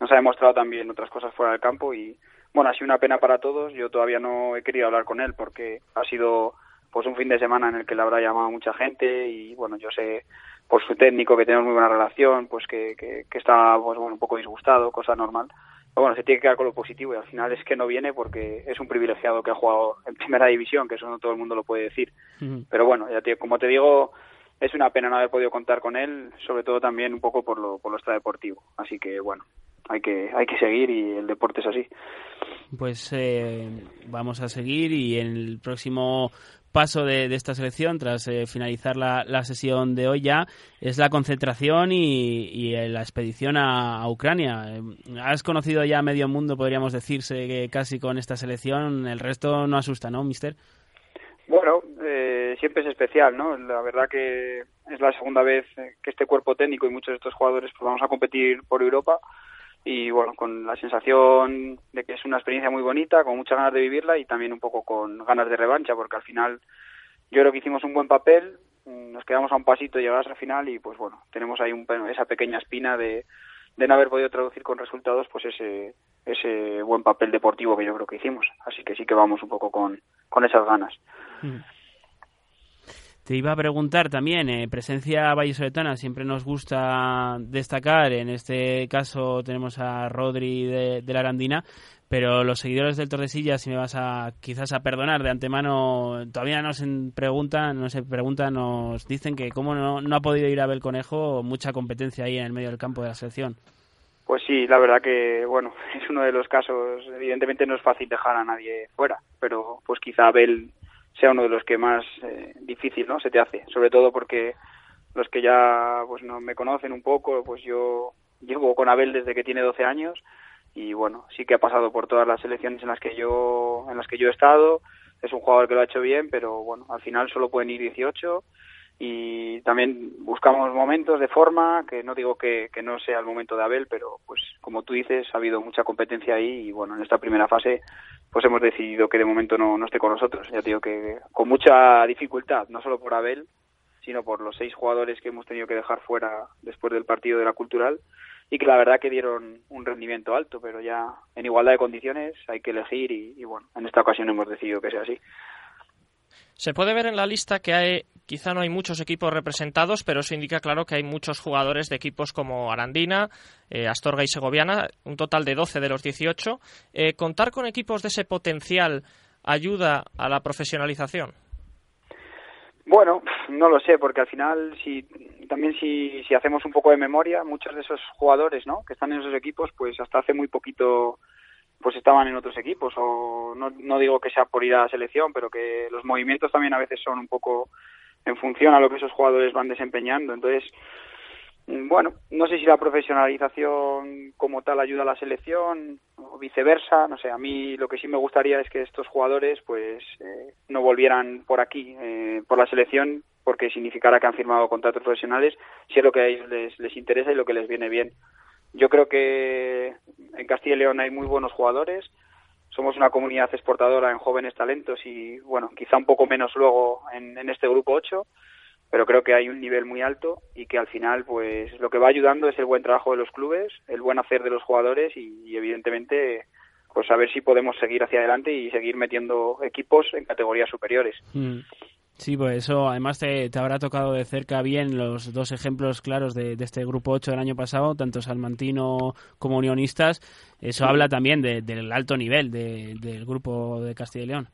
nos ha demostrado también otras cosas fuera del campo y bueno, ha sido una pena para todos. Yo todavía no he querido hablar con él porque ha sido pues un fin de semana en el que le habrá llamado mucha gente y bueno, yo sé por su técnico que tenemos muy buena relación, pues que, que, está pues, bueno, un poco disgustado, cosa normal. Pero bueno, se tiene que quedar con lo positivo y al final es que no viene porque es un privilegiado que ha jugado en primera división, que eso no todo el mundo lo puede decir. Pero bueno, ya como te digo, es una pena no haber podido contar con él, sobre todo también un poco por lo, por lo deportivo. Así que bueno, hay que, hay que seguir y el deporte es así. Pues eh, vamos a seguir y en el próximo paso de, esta selección, tras eh, finalizar la, sesión de hoy ya, es la concentración y, eh, la expedición a, Ucrania. Has conocido ya medio mundo, podríamos decirse, que casi con esta selección. El resto no asusta, ¿no, mister? Bueno, siempre es especial, ¿no? La verdad que es la segunda vez que este cuerpo técnico y muchos de estos jugadores pues, vamos a competir por Europa y bueno, con la sensación de que es una experiencia muy bonita, con muchas ganas de vivirla y también un poco con ganas de revancha, porque al final yo creo que hicimos un buen papel, nos quedamos a un pasito de llegar al final y pues bueno, tenemos ahí un, esa pequeña espina de, de no haber podido traducir con resultados pues ese, ese buen papel deportivo que yo creo que hicimos. Así que sí que vamos un poco con, con esas ganas. Mm. Te iba a preguntar también, eh, presencia vallisoletana, siempre nos gusta destacar, en este caso tenemos a Rodri de, la Arandina, pero los seguidores del Tordesillas, si me vas a quizás a perdonar de antemano, todavía nos preguntan, no se preguntan, nos dicen que cómo no, no ha podido ir a ver Conejo, mucha competencia ahí en el medio del campo de la selección. Pues sí, la verdad que, bueno, es uno de los casos, evidentemente no es fácil dejar a nadie fuera, pero pues quizá Abel sea uno de los que más eh, difícil no se te hace sobre todo porque los que ya pues no me conocen un poco pues yo llevo con Abel desde que tiene 12 años y bueno sí que ha pasado por todas las selecciones en las que yo en las que yo he estado. Es un jugador que lo ha hecho bien pero bueno al final solo pueden ir 18 y también buscamos momentos de forma que no digo que, que no sea el momento de Abel pero pues como tú dices ha habido mucha competencia ahí y bueno en esta primera fase pues hemos decidido que de momento no, no esté con nosotros. Ya digo que con mucha dificultad, no solo por Abel, sino por los seis jugadores que hemos tenido que dejar fuera después del partido de la Cultural y que la verdad que dieron un rendimiento alto, pero ya en igualdad de condiciones hay que elegir y, bueno, en esta ocasión hemos decidido que sea así. Se puede ver en la lista que hay, quizá no hay muchos equipos representados, pero eso indica claro que hay muchos jugadores de equipos como Arandina, eh, Astorga y Segoviana, un total de 12 de los 18. Eh, ¿Contar con equipos de ese potencial ayuda a la profesionalización? Bueno, no lo sé, porque al final, si también si, si hacemos un poco de memoria, muchos de esos jugadores, ¿no? Que están en esos equipos, pues hasta hace muy poquito, pues estaban en otros equipos. O no, no digo que sea por ir a la selección, pero que los movimientos también a veces son un poco en función a lo que esos jugadores van desempeñando. Entonces, bueno, no sé si la profesionalización como tal ayuda a la selección o viceversa, no sé, a mí lo que sí me gustaría es que estos jugadores pues eh, no volvieran por aquí, eh, por la selección, porque significara que han firmado contratos profesionales, si es lo que a ellos les, les interesa y lo que les viene bien. Yo creo que en Castilla y León hay muy buenos jugadores, somos una comunidad exportadora en jóvenes talentos y bueno, quizá un poco menos luego en, este grupo 8, pero creo que hay un nivel muy alto y que al final pues lo que va ayudando es el buen trabajo de los clubes, el buen hacer de los jugadores y, evidentemente pues a ver si podemos seguir hacia adelante y seguir metiendo equipos en categorías superiores. Mm. Sí, pues eso además te, habrá tocado de cerca bien los dos ejemplos claros de, este grupo 8 del año pasado, tanto Salmantino como Unionistas. Eso habla también del alto nivel del grupo de Castilla y León.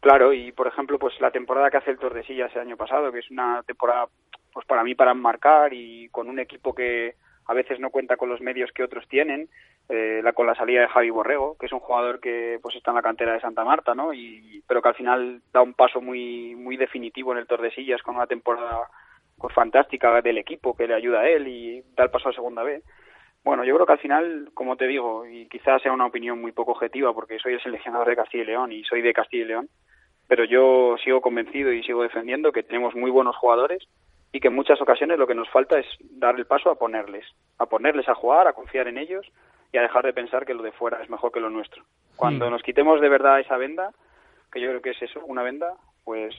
Claro, y por ejemplo, pues la temporada que hace el Tordesillas el año pasado, que es una temporada, pues para mí para marcar y con un equipo que a veces no cuenta con los medios que otros tienen, eh, la, con la salida de Javi Borrego, que es un jugador que pues está en la cantera de Santa Marta, ¿no? Y, pero que al final da un paso muy, muy definitivo en el Tordesillas con una temporada pues, fantástica del equipo que le ayuda a él y da el paso a segunda vez. Bueno, yo creo que al final, como te digo, y quizás sea una opinión muy poco objetiva porque soy el seleccionador de Castilla y León y soy de Castilla y León, pero yo sigo convencido y sigo defendiendo que tenemos muy buenos jugadores y que en muchas ocasiones lo que nos falta es dar el paso a ponerles, a ponerles a jugar, a confiar en ellos y a dejar de pensar que lo de fuera es mejor que lo nuestro. Cuando nos quitemos de verdad esa venda, que yo creo que es eso, una venda, pues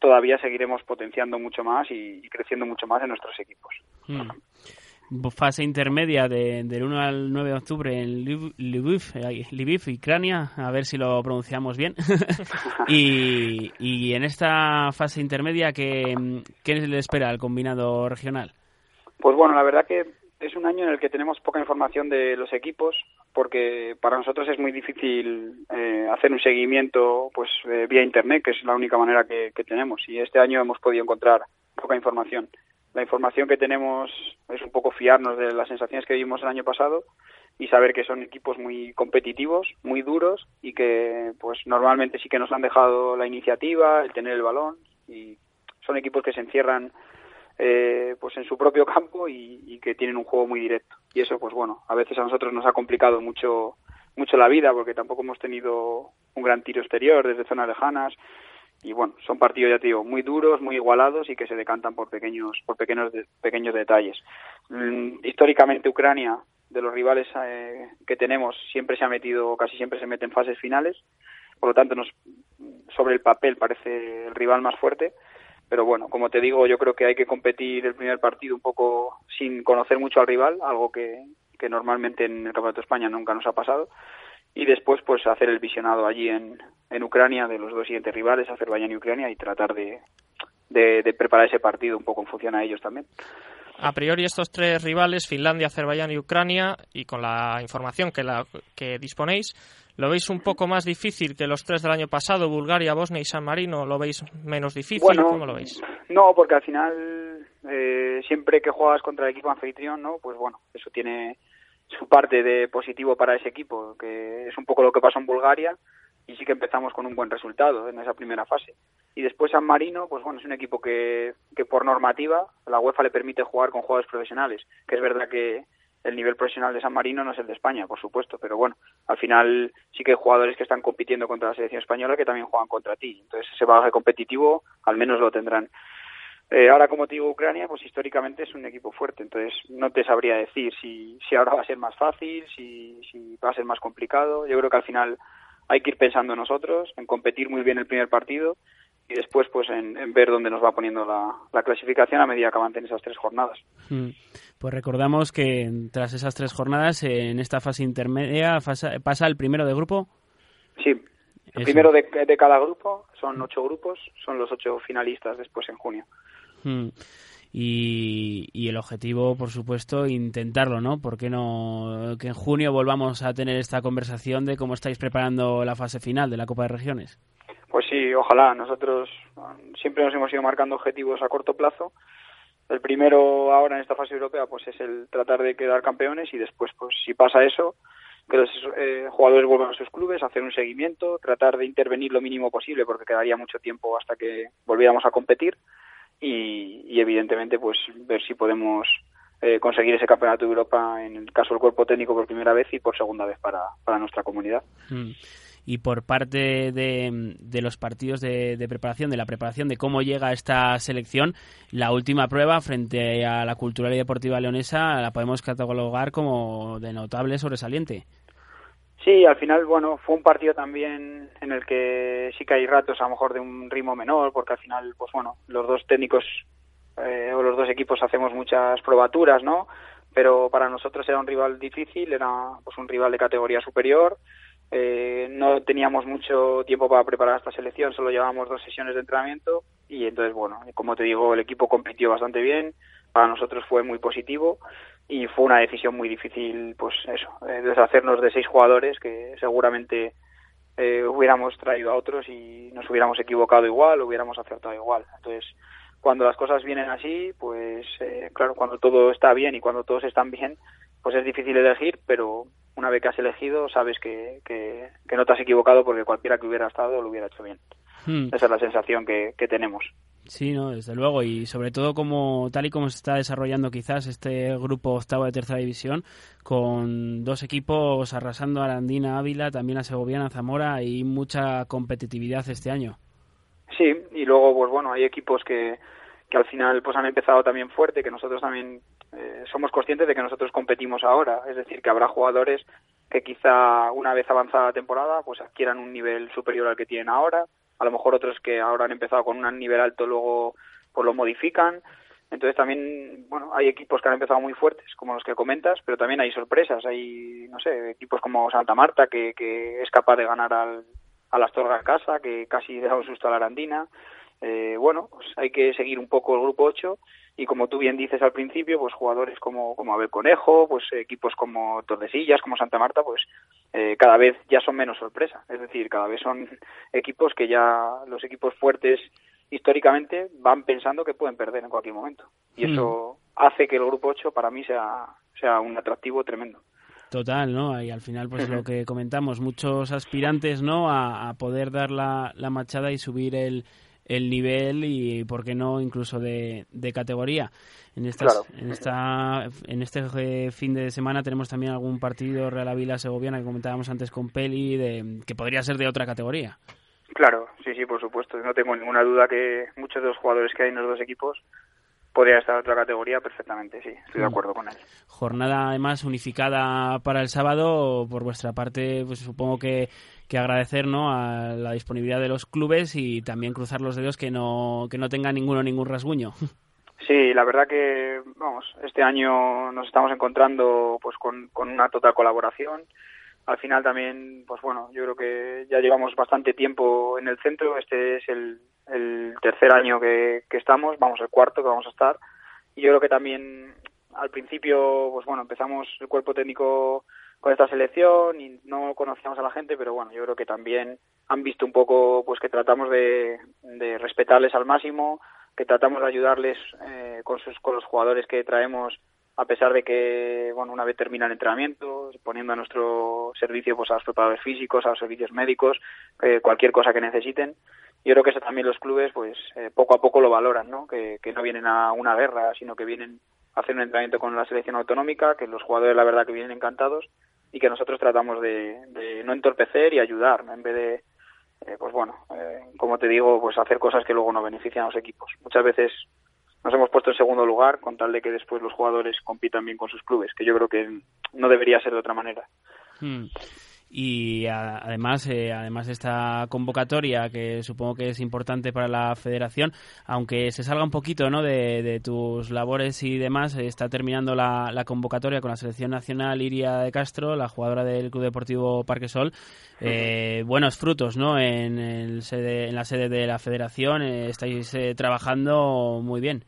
todavía seguiremos potenciando mucho más y, creciendo mucho más en nuestros equipos fase intermedia de, del 1 al 9 de octubre en Lviv, Lviv, Ucrania, a ver si lo pronunciamos bien. y, y, en esta fase intermedia, ¿qué, ¿qué le espera al combinado regional? Pues bueno, la verdad que es un año en el que tenemos poca información de los equipos porque para nosotros es muy difícil eh, hacer un seguimiento pues eh, vía internet que es la única manera que, que tenemos. Y este año hemos podido encontrar poca información. La información que tenemos es un poco fiarnos de las sensaciones que vimos el año pasado y saber que son equipos muy competitivos, muy duros y que pues normalmente sí que nos han dejado la iniciativa, el tener el balón y son equipos que se encierran eh, pues en su propio campo y, que tienen un juego muy directo. Y eso pues bueno a veces a nosotros nos ha complicado mucho mucho la vida porque tampoco hemos tenido un gran tiro exterior desde zonas lejanas. Y bueno, son partidos, ya te digo, muy duros, muy igualados y que se decantan por pequeños, por pequeños, pequeños detalles. Mm, históricamente Ucrania, de los rivales eh, que tenemos, siempre se ha metido, casi siempre se mete en fases finales, por lo tanto nos, sobre el papel parece el rival más fuerte, pero bueno, como te digo, yo creo que hay que competir el primer partido un poco sin conocer mucho al rival, algo que, que normalmente en el Campeonato de España nunca nos ha pasado, y después pues hacer el visionado allí en, en Ucrania de los dos siguientes rivales, Azerbaiyán y Ucrania, y tratar de, de, preparar ese partido un poco en función a ellos también. A priori estos tres rivales, Finlandia, Azerbaiyán y Ucrania, y con la información que, la, que disponéis, ¿lo veis un poco más difícil que los tres del año pasado, Bulgaria, Bosnia y San Marino? ¿Lo veis menos difícil? ¿Cómo lo veis? No, porque al final eh, siempre que juegas contra el equipo anfitrión, ¿no? pues bueno, eso tiene su parte de positivo para ese equipo, que es un poco lo que pasó en Bulgaria y sí que empezamos con un buen resultado en esa primera fase. Y después San Marino, pues bueno, es un equipo que, que por normativa la UEFA le permite jugar con jugadores profesionales, que es verdad que el nivel profesional de San Marino no es el de España, por supuesto, pero bueno, al final sí que hay jugadores que están compitiendo contra la selección española que también juegan contra ti. Entonces ese bagaje competitivo al menos lo tendrán. Eh, ahora, como te digo, Ucrania, pues históricamente es un equipo fuerte, entonces no te sabría decir si, si ahora va a ser más fácil, si, si va a ser más complicado. Yo creo que al final hay que ir pensando nosotros, en competir muy bien el primer partido y después pues en, ver dónde nos va poniendo la, clasificación a medida que avancen esas tres jornadas. Hmm. Pues recordamos que tras esas tres jornadas, en esta fase intermedia, pasa el primero de grupo. Sí, el primero de, cada grupo, son ocho grupos, son los ocho finalistas después en junio. Hmm. Y, y, el objetivo, por supuesto, intentarlo, ¿no? ¿Por qué no que en junio volvamos a tener esta conversación de cómo estáis preparando la fase final de la Copa de Regiones? Pues sí, ojalá. Nosotros siempre nos hemos ido marcando objetivos a corto plazo. El primero ahora en esta fase europea pues es el tratar de quedar campeones y después pues si pasa eso que los eh, jugadores vuelvan a sus clubes, hacer un seguimiento, tratar de intervenir lo mínimo posible porque quedaría mucho tiempo hasta que volviéramos a competir y, evidentemente pues ver si podemos eh, conseguir ese campeonato de Europa en el caso del cuerpo técnico por primera vez y por segunda vez para, para nuestra comunidad. Mm y por parte de, de los partidos de, preparación, de la preparación de cómo llega esta selección, la última prueba frente a la Cultural y Deportiva Leonesa la podemos catalogar como de notable sobresaliente. Sí, al final, bueno, fue un partido también en el que sí que hay ratos a lo mejor de un ritmo menor, porque al final, pues bueno, los dos técnicos eh, o los dos equipos hacemos muchas probaturas, ¿no? Pero para nosotros era un rival difícil, era pues un rival de categoría superior eh, no teníamos mucho tiempo para preparar esta selección, solo llevábamos dos sesiones de entrenamiento y entonces, bueno, como te digo, el equipo compitió bastante bien, para nosotros fue muy positivo y fue una decisión muy difícil, pues eso, eh, deshacernos de seis jugadores que seguramente eh, hubiéramos traído a otros y nos hubiéramos equivocado igual, hubiéramos acertado igual. Entonces, cuando las cosas vienen así, pues claro, cuando todo está bien y cuando todos están bien, pues es difícil elegir, pero una vez que has elegido sabes que, que, no te has equivocado porque cualquiera que hubiera estado lo hubiera hecho bien. Hmm. Esa es la sensación que, que tenemos. Sí, no, desde luego, y sobre todo como tal y como se está desarrollando quizás este grupo octavo de tercera división, con dos equipos arrasando a Arandina Ávila, también a Segoviana Zamora y mucha competitividad este año. Sí, y luego pues bueno, hay equipos que, que al final pues han empezado también fuerte, que nosotros también eh, somos conscientes de que nosotros competimos ahora, es decir, que habrá jugadores que quizá una vez avanzada la temporada pues adquieran un nivel superior al que tienen ahora, a lo mejor otros que ahora han empezado con un nivel alto luego pues lo modifican, entonces también, bueno, hay equipos que han empezado muy fuertes, como los que comentas, pero también hay sorpresas. Hay, no sé, equipos como Santa Marta, que, que es capaz de ganar al, a las Astorga en casa, que casi da un susto a la Arandina. Eh, bueno, pues hay que seguir un poco el grupo 8 y como tú bien dices al principio, pues jugadores como, como Abel Conejo, pues equipos como Tordesillas, como Santa Marta, pues eh, cada vez ya son menos sorpresa. Es decir, cada vez son equipos que ya los equipos fuertes históricamente van pensando que pueden perder en cualquier momento. Y eso mm. hace que el grupo 8 para mí sea, sea un atractivo tremendo. Total, ¿no? Y al final, pues lo que comentamos, muchos aspirantes, ¿no? A, a poder dar la, la machada y subir el, el nivel y, ¿por qué no, incluso de, de categoría? En, estas, en, esta, en este fin de semana tenemos también algún partido Real Avila Segoviana que comentábamos antes con Peli, de, que podría ser de otra categoría. Claro, sí, sí, por supuesto. No tengo ninguna duda que muchos de los jugadores que hay en los dos equipos podría estar en otra categoría perfectamente, sí, estoy de mm. acuerdo con él. Jornada además unificada para el sábado, por vuestra parte, pues supongo que, que agradecer ¿no? a la disponibilidad de los clubes y también cruzar los dedos que no, que no tenga ninguno ningún rasguño. Sí, la verdad que, vamos, este año nos estamos encontrando pues con, con una total colaboración al final también, pues bueno, yo creo que ya llevamos bastante tiempo en el centro. Este es el, el tercer año que, estamos, vamos, el cuarto que vamos a estar. Y yo creo que también al principio, pues bueno, empezamos el cuerpo técnico con esta selección y no conocíamos a la gente, pero bueno, yo creo que también han visto un poco, pues que tratamos de, de respetarles al máximo, que tratamos de ayudarles eh, con, sus, con los jugadores que traemos a pesar de que, bueno, una vez termina el entrenamiento, poniendo a nuestro servicio pues a los preparadores físicos, a los servicios médicos, eh, cualquier cosa que necesiten. Yo creo que eso también los clubes, pues eh, poco a poco lo valoran, ¿no? Que, que no vienen a una guerra, sino que vienen a hacer un entrenamiento con la selección autonómica, que los jugadores la verdad que vienen encantados y que nosotros tratamos de, de no entorpecer y ayudar, en vez de, eh, pues bueno, como te digo, pues hacer cosas que luego no benefician a los equipos. Muchas veces nos hemos puesto en segundo lugar con tal de que después los jugadores compitan bien con sus clubes, que yo creo que no debería ser de otra manera. Hmm. Y además eh, además de esta convocatoria que supongo que es importante para la federación aunque se salga un poquito ¿no? de, tus labores y demás está terminando la, convocatoria con la selección nacional Iria de Castro la jugadora del Club Deportivo Parque Sol eh, buenos frutos ¿no? en, el sede, en la sede de la federación eh, estáis trabajando muy bien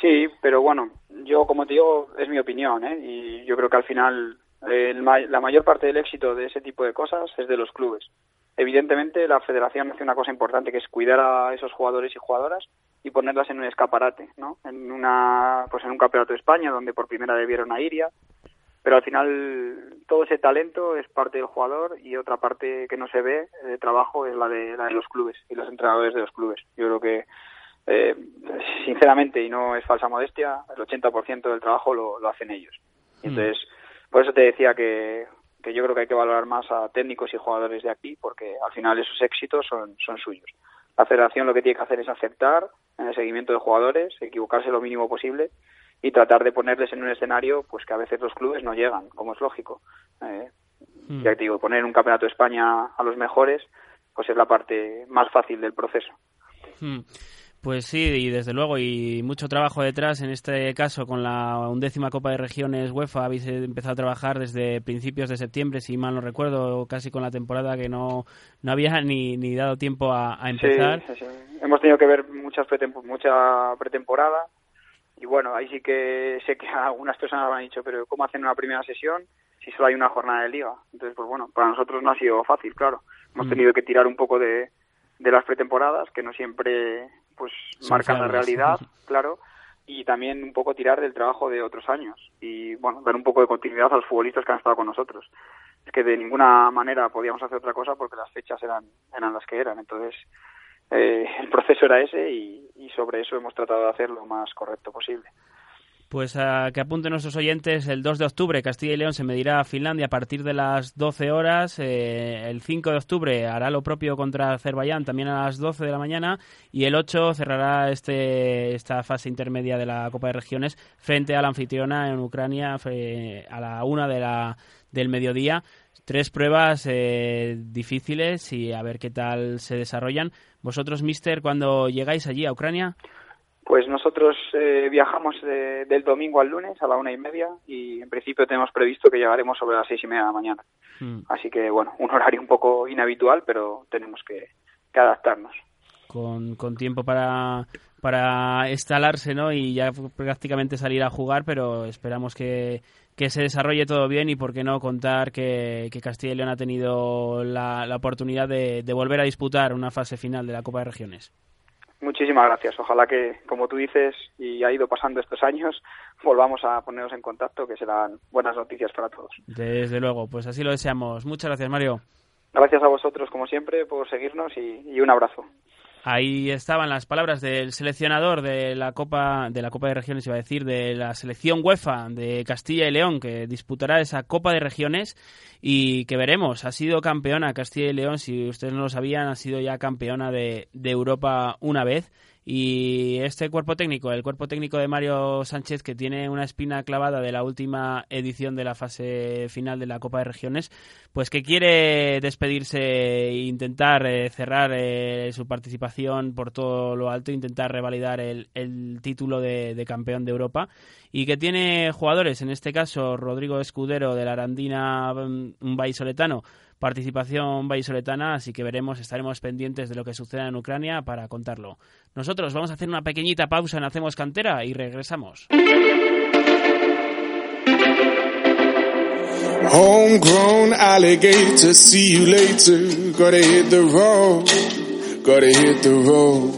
sí pero bueno yo como te digo es mi opinión ¿eh? y yo creo que al final la mayor parte del éxito de ese tipo de cosas es de los clubes. Evidentemente, la federación hace una cosa importante que es cuidar a esos jugadores y jugadoras y ponerlas en un escaparate, ¿no? En una, pues en un campeonato de España donde por primera debieron a Iria, pero al final todo ese talento es parte del jugador y otra parte que no se ve de trabajo es la de, la de los clubes y los entrenadores de los clubes. Yo creo que eh, sinceramente, y no es falsa modestia, el 80% del trabajo lo, lo hacen ellos. Mm. Por eso te decía que, que yo creo que hay que valorar más a técnicos y jugadores de aquí, porque al final esos éxitos son, son suyos. La federación lo que tiene que hacer es aceptar en el seguimiento de jugadores, equivocarse lo mínimo posible y tratar de ponerles en un escenario pues que a veces los clubes no llegan, como es lógico. Eh, mm. Ya te digo, poner un campeonato de España a los mejores pues es la parte más fácil del proceso. Mm. Pues sí, y desde luego, y mucho trabajo detrás. En este caso, con la undécima Copa de Regiones UEFA, habéis empezado a trabajar desde principios de septiembre, si mal no recuerdo, casi con la temporada que no, no había ni, ni dado tiempo a, empezar. Sí, sí, Hemos tenido que ver muchas mucha pretemporada. Y bueno, ahí sí que sé que algunas personas me han dicho, pero ¿cómo hacen una primera sesión si solo hay una jornada de liga? Entonces, pues bueno, para nosotros no ha sido fácil, claro. Hemos mm. tenido que tirar un poco de, de las pretemporadas, que no siempre pues marcan la realidad, claro, y también un poco tirar del trabajo de otros años y bueno, dar un poco de continuidad a los futbolistas que han estado con nosotros. Es que de ninguna manera podíamos hacer otra cosa porque las fechas eran, eran las que eran, entonces eh, el proceso era ese y, y sobre eso hemos tratado de hacer lo más correcto posible. Pues a que apunten nuestros oyentes, el 2 de octubre Castilla y León se medirá a Finlandia a partir de las 12 horas. Eh, el 5 de octubre hará lo propio contra Azerbaiyán también a las 12 de la mañana. Y el 8 cerrará este, esta fase intermedia de la Copa de Regiones frente a la anfitriona en Ucrania a la 1 de la, del mediodía. Tres pruebas eh, difíciles y a ver qué tal se desarrollan. Vosotros, mister, cuando llegáis allí a Ucrania. Pues nosotros eh, viajamos del domingo al lunes a la una y media y en principio tenemos previsto que llegaremos sobre las seis y media de la mañana. Hmm. Así que bueno, un horario un poco inhabitual, pero tenemos que, adaptarnos. Con, tiempo para, para instalarse ¿no? y ya prácticamente salir a jugar, pero esperamos que, se desarrolle todo bien y por qué no contar que, Castilla y León ha tenido la, la oportunidad de, de volver a disputar una fase final de la Copa de Regiones. Muchísimas gracias. Ojalá que, como tú dices, y ha ido pasando estos años, volvamos a ponernos en contacto, que serán buenas noticias para todos. Desde luego, pues así lo deseamos. Muchas gracias, Mario. Gracias a vosotros, como siempre, por seguirnos y un abrazo. Ahí estaban las palabras del seleccionador de la Copa de la Copa de Regiones, iba a decir, de la selección UEFA de Castilla y León, que disputará esa Copa de Regiones y que veremos. Ha sido campeona Castilla y León, si ustedes no lo sabían, ha sido ya campeona de, de Europa una vez y este cuerpo técnico, el cuerpo técnico de Mario Sánchez, que tiene una espina clavada de la última edición de la fase final de la Copa de Regiones, pues que quiere despedirse e intentar eh, cerrar eh, su participación por todo lo alto, intentar revalidar el, título de, de, campeón de Europa. Y que tiene jugadores, en este caso Rodrigo Escudero de la Arandina, mm, un vallisoletano, participación vallisoletana, así que veremos, estaremos pendientes de lo que suceda en Ucrania para contarlo. Nosotros vamos a hacer una pequeñita pausa en Hacemos Cantera y regresamos. Homegrown alligator, see you later. Gotta hit the road, gotta hit the road.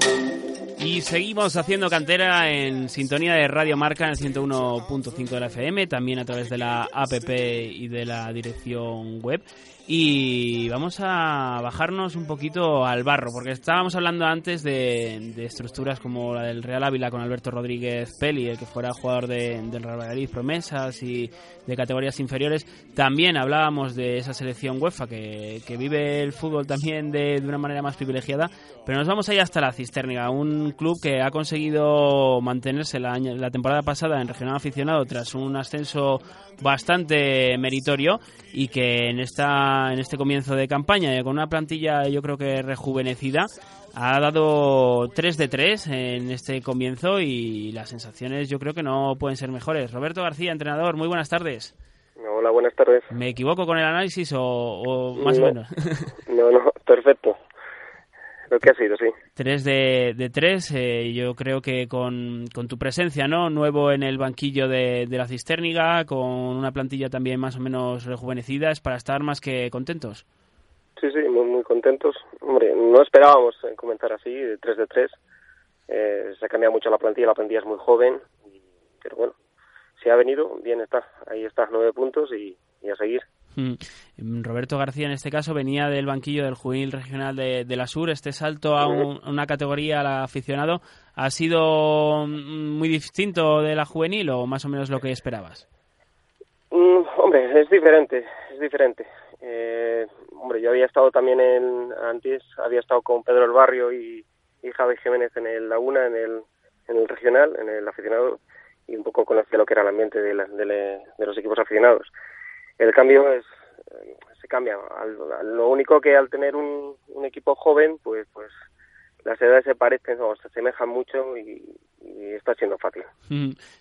Y seguimos haciendo cantera en sintonía de Radio Marca en el 101.5 de la FM, también a través de la APP y de la dirección web. Y vamos a bajarnos un poquito al barro, porque estábamos hablando antes de, estructuras como la del Real Ávila con Alberto Rodríguez Peli, el que fuera jugador de, del Real Madrid, promesas y de categorías inferiores. También hablábamos de esa selección UEFA que, vive el fútbol también de, de, una manera más privilegiada, pero nos vamos allá hasta la Cisterniga, un un club que ha conseguido mantenerse la, la temporada pasada en regional aficionado tras un ascenso bastante meritorio y que en esta en este comienzo de campaña con una plantilla yo creo que rejuvenecida ha dado 3 de 3 en este comienzo y las sensaciones yo creo que no pueden ser mejores. Roberto García, entrenador, muy buenas tardes. Hola, buenas tardes. ¿Me equivoco con el análisis o, más o menos? no, no, perfecto. Lo que ha sido, sí. 3 de, de 3, eh, yo creo que con, con, tu presencia, ¿no? Nuevo en el banquillo de, de la Cisterniga, con una plantilla también más o menos rejuvenecida, es para estar más que contentos. Sí, sí, muy, muy contentos. Hombre, no esperábamos comenzar así, de 3 de 3. Eh, se ha cambiado mucho la plantilla, la plantilla es muy joven, pero bueno, si ha venido, bien está. Ahí está, nueve puntos y, a seguir. Mm. Roberto García, en este caso, venía del banquillo del juvenil regional de, la Sur. Este salto a una categoría al aficionado, ¿ha sido mm, muy distinto de la juvenil o más o menos lo que esperabas? Mm, hombre, es diferente, es diferente. Eh, hombre, yo había estado también en, antes, había estado con Pedro el Barrio y, y Javi Jiménez en el Laguna, en el, regional, en el aficionado, y un poco conocía lo que era el ambiente de, de, los equipos aficionados. El cambio es, se cambia. lo único que al tener un, equipo joven, pues, pues las edades se parecen o se asemejan mucho y, está siendo fácil.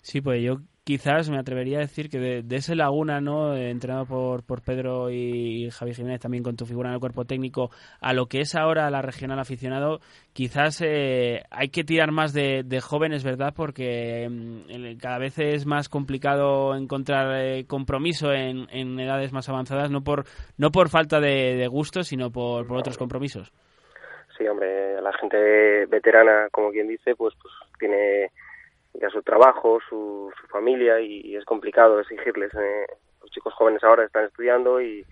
Sí, pues yo quizás me atrevería a decir que de, ese Laguna, ¿no? entrenado por, por Pedro y Javi Jiménez, también con tu figura en el cuerpo técnico, a lo que es ahora la regional aficionado, quizás eh, hay que tirar más de, jóvenes, ¿verdad? Porque mm, cada vez es más complicado encontrar eh, compromiso en, en, edades más avanzadas, no por, no por falta de, de gusto, sino por, por otros compromisos sí, hombre, la gente veterana, como quien dice, pues, pues tiene ya su trabajo, su, su familia y, es complicado exigirles. Eh, los chicos jóvenes ahora están estudiando y,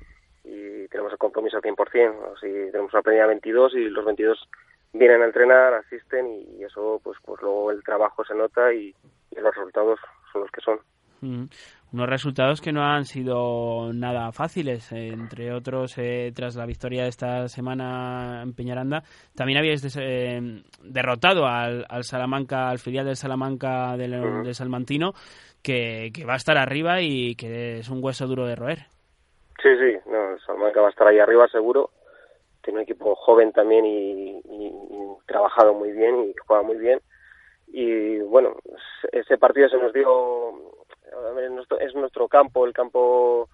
y tenemos el compromiso al 100%. O si tenemos una planilla 22 y los 22 vienen a entrenar, asisten y, eso, pues, pues luego el trabajo se nota y, y los resultados son los que son. Mm unos resultados que no han sido nada fáciles, entre otros eh, tras la victoria de esta semana en Peñaranda, también habíais eh, derrotado al, Salamanca, al filial del Salamanca del, Salmantino, que, va a estar arriba y que es un hueso duro de roer. Sí, sí, no, Salamanca va a estar ahí arriba seguro, tiene un equipo joven también y, y trabajado muy bien y juega muy bien. Y bueno, ese partido se nos dio es nuestro campo, el campo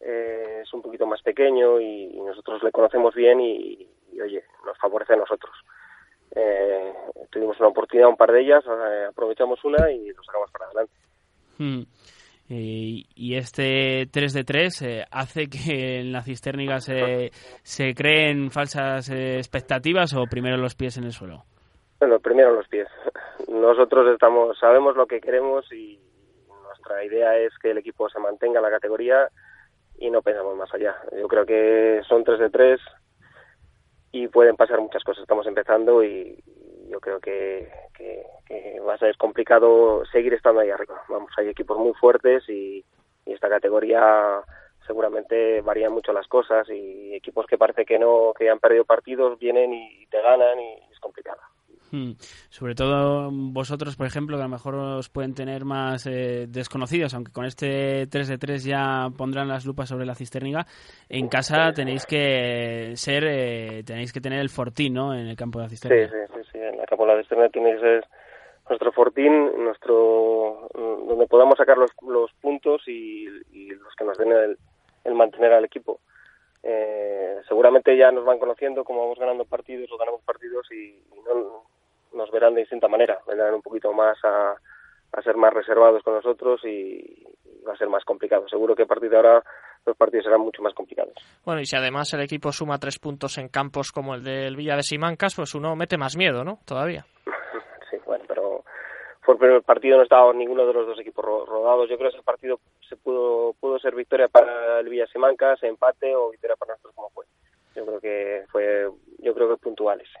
eh, es un poquito más pequeño y, nosotros le conocemos bien y, oye, nos favorece a nosotros. Eh, tuvimos una oportunidad, un par de ellas, eh, aprovechamos una y nos sacamos para adelante. Hmm. Y, este 3 de 3 hace que en la cisterniga se, se creen falsas expectativas o primero los pies en el suelo. Bueno, primero los pies. Nosotros estamos, sabemos lo que queremos y, nuestra idea es que el equipo se mantenga en la categoría y no pensamos más allá. Yo creo que son tres de tres y pueden pasar muchas cosas. Estamos empezando y yo creo que, va a ser complicado seguir estando ahí arriba. Vamos, hay equipos muy fuertes y, y esta categoría seguramente varían mucho las cosas y equipos que parece que no, que han perdido partidos, vienen y te ganan y es complicado. Hmm. Sobre todo vosotros, por ejemplo, que a lo mejor os pueden tener más eh, desconocidos, aunque con este 3 de 3 ya pondrán las lupas sobre la cisterniga, en casa tenéis que ser, eh, tenéis que tener el fortín, ¿no? En el campo de la cisterniga. Sí, sí, sí, en el campo de la cisterniga tiene que ser nuestro fortín, nuestro donde podamos sacar los, los puntos y, los que nos den el, mantener al equipo. Eh, seguramente ya nos van conociendo como vamos ganando partidos o ganamos partidos y, no, nos verán de distinta manera, vendrán un poquito más a, a ser más reservados con nosotros y, va a ser más complicado. Seguro que a partir de ahora los partidos serán mucho más complicados. Bueno, y si además el equipo suma tres puntos en campos como el del Villa de Simancas, pues uno mete más miedo, ¿no? Todavía. sí, bueno, pero por el partido no estaba ninguno de los dos equipos rodados. Yo creo que ese partido se pudo pudo ser victoria para el Villa Simancas, empate o victoria para nosotros como fue. Yo creo que fue yo creo que puntual ese.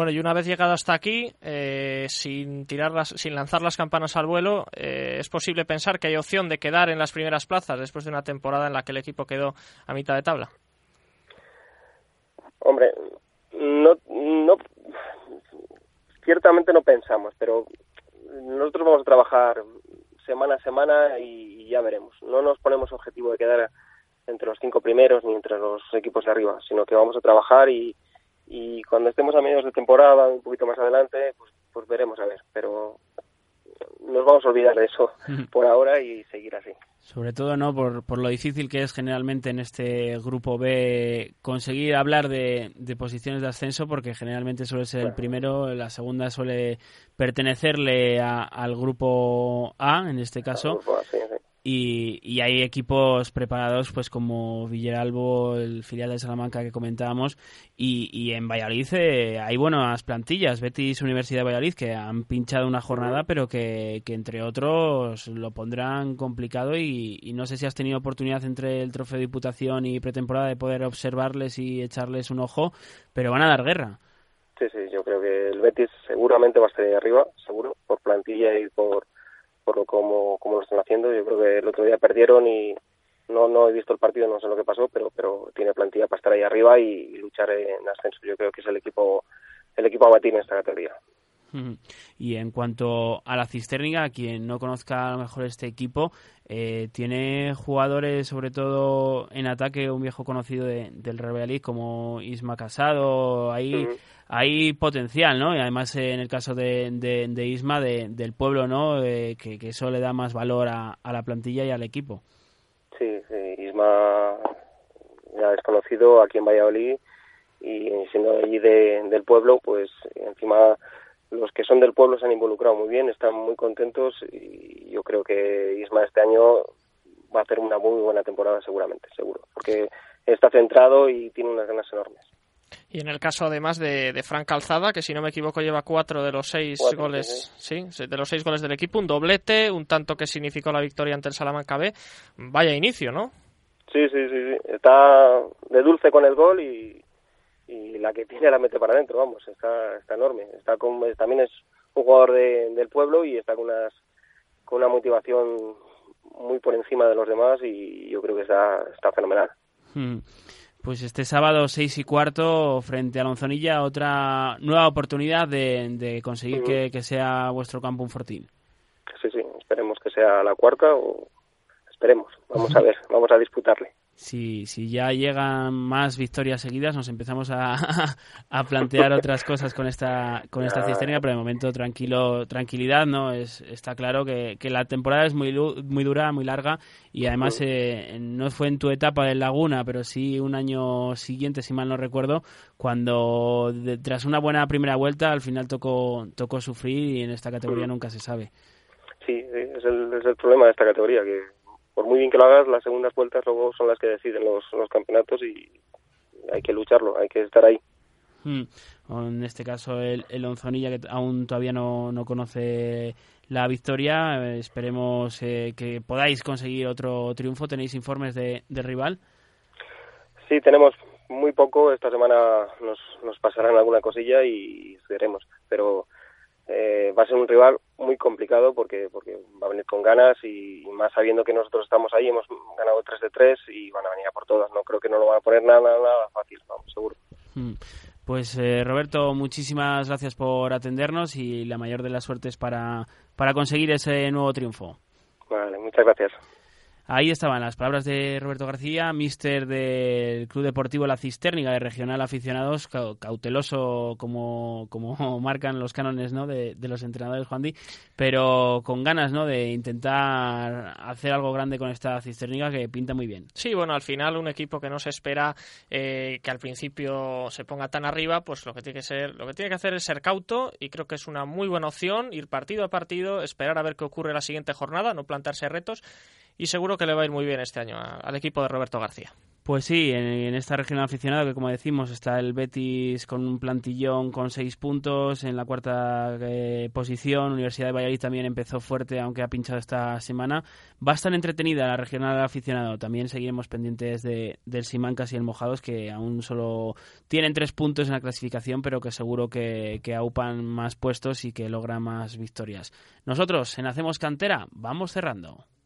Bueno, y una vez llegado hasta aquí, eh, sin, tirar sin lanzar las campanas al vuelo, eh, es posible pensar que hay opción de quedar en las primeras plazas después de una temporada en la que el equipo quedó a mitad de tabla. Hombre, no, no ciertamente no pensamos, pero nosotros vamos a trabajar semana a semana y, ya veremos. No nos ponemos objetivo de quedar entre los cinco primeros ni entre los equipos de arriba, sino que vamos a trabajar y, y cuando estemos a mediados de temporada, un poquito más adelante, pues, pues veremos a ver. Pero nos vamos a olvidar de eso por ahora y seguir así. Sobre todo, ¿no? Por, por lo difícil que es generalmente en este grupo B conseguir hablar de, de posiciones de ascenso, porque generalmente suele ser el primero, la segunda suele pertenecerle al grupo A, en este caso. Y, y, hay equipos preparados pues como Villaralbo, el filial de Salamanca que comentábamos y, y en Valladolid eh, hay buenas plantillas, Betis Universidad de Valladolid que han pinchado una jornada pero que, que entre otros lo pondrán complicado y, y, no sé si has tenido oportunidad entre el trofeo de Diputación y pretemporada de poder observarles y echarles un ojo, pero van a dar guerra. Sí, sí, yo creo que el Betis seguramente va a estar ahí arriba, seguro, por plantilla y por por lo como, como lo están haciendo. Yo creo que el otro día perdieron y no no he visto el partido, no sé lo que pasó, pero pero tiene plantilla para estar ahí arriba y, luchar en ascenso. Yo creo que es el equipo el equipo a batir en esta categoría. Y en cuanto a la cisterna, quien no conozca a lo mejor este equipo, eh, tiene jugadores, sobre todo en ataque, un viejo conocido del Real como Isma Casado, ahí hay potencial, ¿no? Y además eh, en el caso de, de, Isma, del pueblo, ¿no? Eh, que, eso le da más valor a, la plantilla y al equipo. Sí, sí, Isma ya es conocido aquí en Valladolid y siendo allí del pueblo, pues encima los que son del pueblo se han involucrado muy bien, están muy contentos y yo creo que Isma este año va a hacer una muy buena temporada seguramente, seguro, porque está centrado y tiene unas ganas enormes. Y en el caso además de, de Frank Calzada, que si no me equivoco lleva cuatro de los seis goles, sí. de los seis goles del equipo, un doblete, un tanto que significó la victoria ante el Salamanca B. Vaya inicio, ¿no? Sí, sí, sí, sí. Está de dulce con el gol y, y la que tiene la mete para adentro, vamos, está, está enorme. Está con, también es un jugador de, del pueblo y está con, unas, con una motivación muy por encima de los demás y yo creo que está, está fenomenal. Hmm. Pues este sábado seis y cuarto frente a Lonzonilla, otra nueva oportunidad de, conseguir que, sea vuestro campo un fortín. Sí, sí, esperemos que sea la cuarta o esperemos, vamos a ver, vamos a disputarle si, si ya llegan más victorias seguidas, nos empezamos a, a plantear otras cosas con esta con esta cisterna, pero de momento tranquilo, tranquilidad, ¿no? Es, está claro que, que la temporada es muy, muy dura, muy larga y además eh, no fue en tu etapa de Laguna, pero sí un año siguiente, si mal no recuerdo, cuando tras una buena primera vuelta al final tocó, tocó sufrir y en esta categoría nunca se sabe. Sí, es el, es el problema de esta categoría, que por muy bien que lo hagas, las segundas vueltas luego son las que deciden los, los campeonatos y hay que lucharlo, hay que estar ahí. Hmm. En este caso, el, el Onzonilla, que aún todavía no, no conoce la victoria, eh, esperemos eh, que podáis conseguir otro triunfo. ¿Tenéis informes de, de rival? Sí, tenemos muy poco. Esta semana nos, nos pasarán alguna cosilla y veremos. Pero eh, va a ser un rival muy complicado porque porque va a venir con ganas y, más sabiendo que nosotros estamos ahí, hemos ganado 3 de 3 y van a venir a por todas. No creo que no lo van a poner nada, nada, fácil, vamos, seguro. Hmm. Pues eh, Roberto, muchísimas gracias por atendernos y la mayor de las suertes para, para conseguir ese nuevo triunfo. Vale, muchas gracias. Ahí estaban las palabras de Roberto García, mister del Club Deportivo La Cisterna de Regional Aficionados, cauteloso como, como marcan los cánones ¿no? de, los entrenadores Juan Di, pero con ganas ¿no? de intentar hacer algo grande con esta cisterniga que pinta muy bien. Sí, bueno, al final un equipo que no se espera eh, que al principio se ponga tan arriba, pues lo que tiene que ser, lo que tiene que hacer es ser cauto y creo que es una muy buena opción ir partido a partido, esperar a ver qué ocurre la siguiente jornada, no plantarse retos y seguro que le va a ir muy bien este año al equipo de Roberto García. Pues sí, en, esta región aficionada que como decimos está el Betis con un plantillón con seis puntos en la cuarta eh, posición. Universidad de Valladolid también empezó fuerte aunque ha pinchado esta semana. Va a estar entretenida la regional aficionado. También seguiremos pendientes de, del Simancas y el Mojados que aún solo tienen tres puntos en la clasificación pero que seguro que, que aupan más puestos y que logran más victorias. Nosotros en Hacemos Cantera vamos cerrando.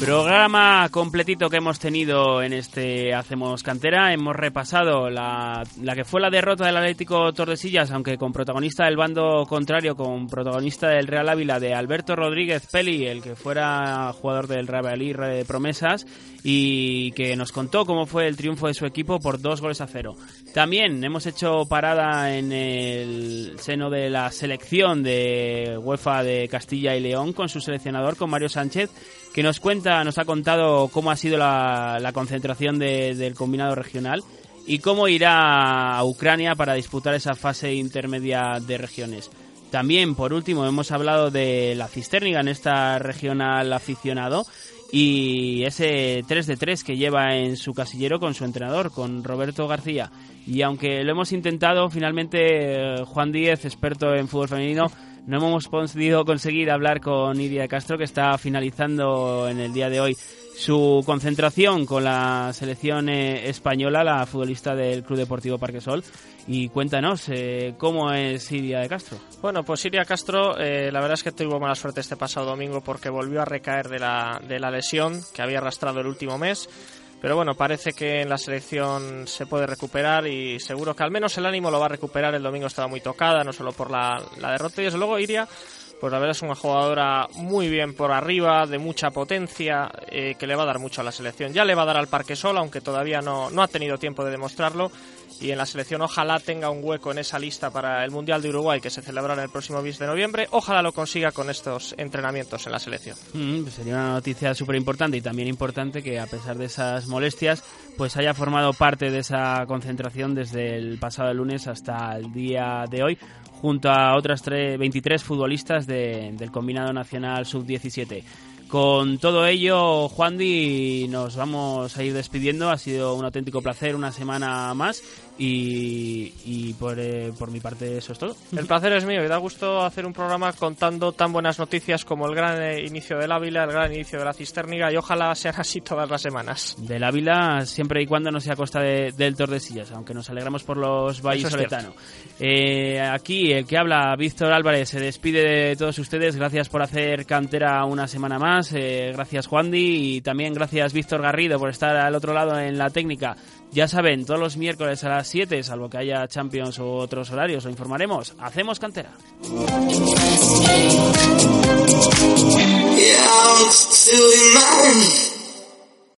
Programa completito que hemos tenido en este Hacemos Cantera. Hemos repasado la, la, que fue la derrota del Atlético Tordesillas, aunque con protagonista del bando contrario, con protagonista del Real Ávila de Alberto Rodríguez Peli, el que fuera jugador del Valladolid de promesas y que nos contó cómo fue el triunfo de su equipo por dos goles a cero. También hemos hecho parada en el seno de la selección de UEFA de Castilla y León con su seleccionador, con Mario Sánchez, que nos cuenta, nos ha contado cómo ha sido la, concentración del combinado regional y cómo irá a Ucrania para disputar esa fase intermedia de regiones. También, por último, hemos hablado de la cisterniga en esta regional aficionado y ese 3 de 3 que lleva en su casillero con su entrenador, con Roberto García. Y aunque lo hemos intentado, finalmente eh, Juan Díez, experto en fútbol femenino, no hemos podido conseguir hablar con Iria Castro, que está finalizando en el día de hoy su concentración con la selección eh, española, la futbolista del Club Deportivo Parquesol. Y cuéntanos, eh, ¿cómo es Iria de Castro? Bueno, pues Iria Castro, eh, la verdad es que tuvo mala suerte este pasado domingo porque volvió a recaer de la, de la lesión que había arrastrado el último mes. Pero bueno, parece que en la selección se puede recuperar y seguro que al menos el ánimo lo va a recuperar. El domingo estaba muy tocada, no solo por la, la derrota. Y desde luego Iria pues la verdad es una jugadora muy bien por arriba, de mucha potencia, eh, que le va a dar mucho a la selección. Ya le va a dar al Parque Sol, aunque todavía no, no ha tenido tiempo de demostrarlo. Y en la selección ojalá tenga un hueco en esa lista para el Mundial de Uruguay que se celebrará el próximo mes de noviembre. Ojalá lo consiga con estos entrenamientos en la selección. Mm, pues sería una noticia súper importante y también importante que a pesar de esas molestias pues haya formado parte de esa concentración desde el pasado lunes hasta el día de hoy junto a otras 23 futbolistas del combinado nacional sub-17. Con todo ello, Juan Di, nos vamos a ir despidiendo. Ha sido un auténtico placer una semana más y, por, eh, por, mi parte eso es todo. El placer es mío y da gusto hacer un programa contando tan buenas noticias como el gran eh, inicio del Ávila, el gran inicio de la Cisterniga y ojalá sean así todas las semanas. Del Ávila siempre y cuando no sea a costa de, del Tordesillas, aunque nos alegramos por los vallisoletanos. Eh, aquí el que habla, Víctor Álvarez, se despide de todos ustedes. Gracias por hacer cantera una semana más eh, gracias Juan Di y también gracias Víctor Garrido por estar al otro lado en la técnica. Ya saben, todos los miércoles a las 7, salvo que haya Champions u otros horarios, lo informaremos. Hacemos cantera.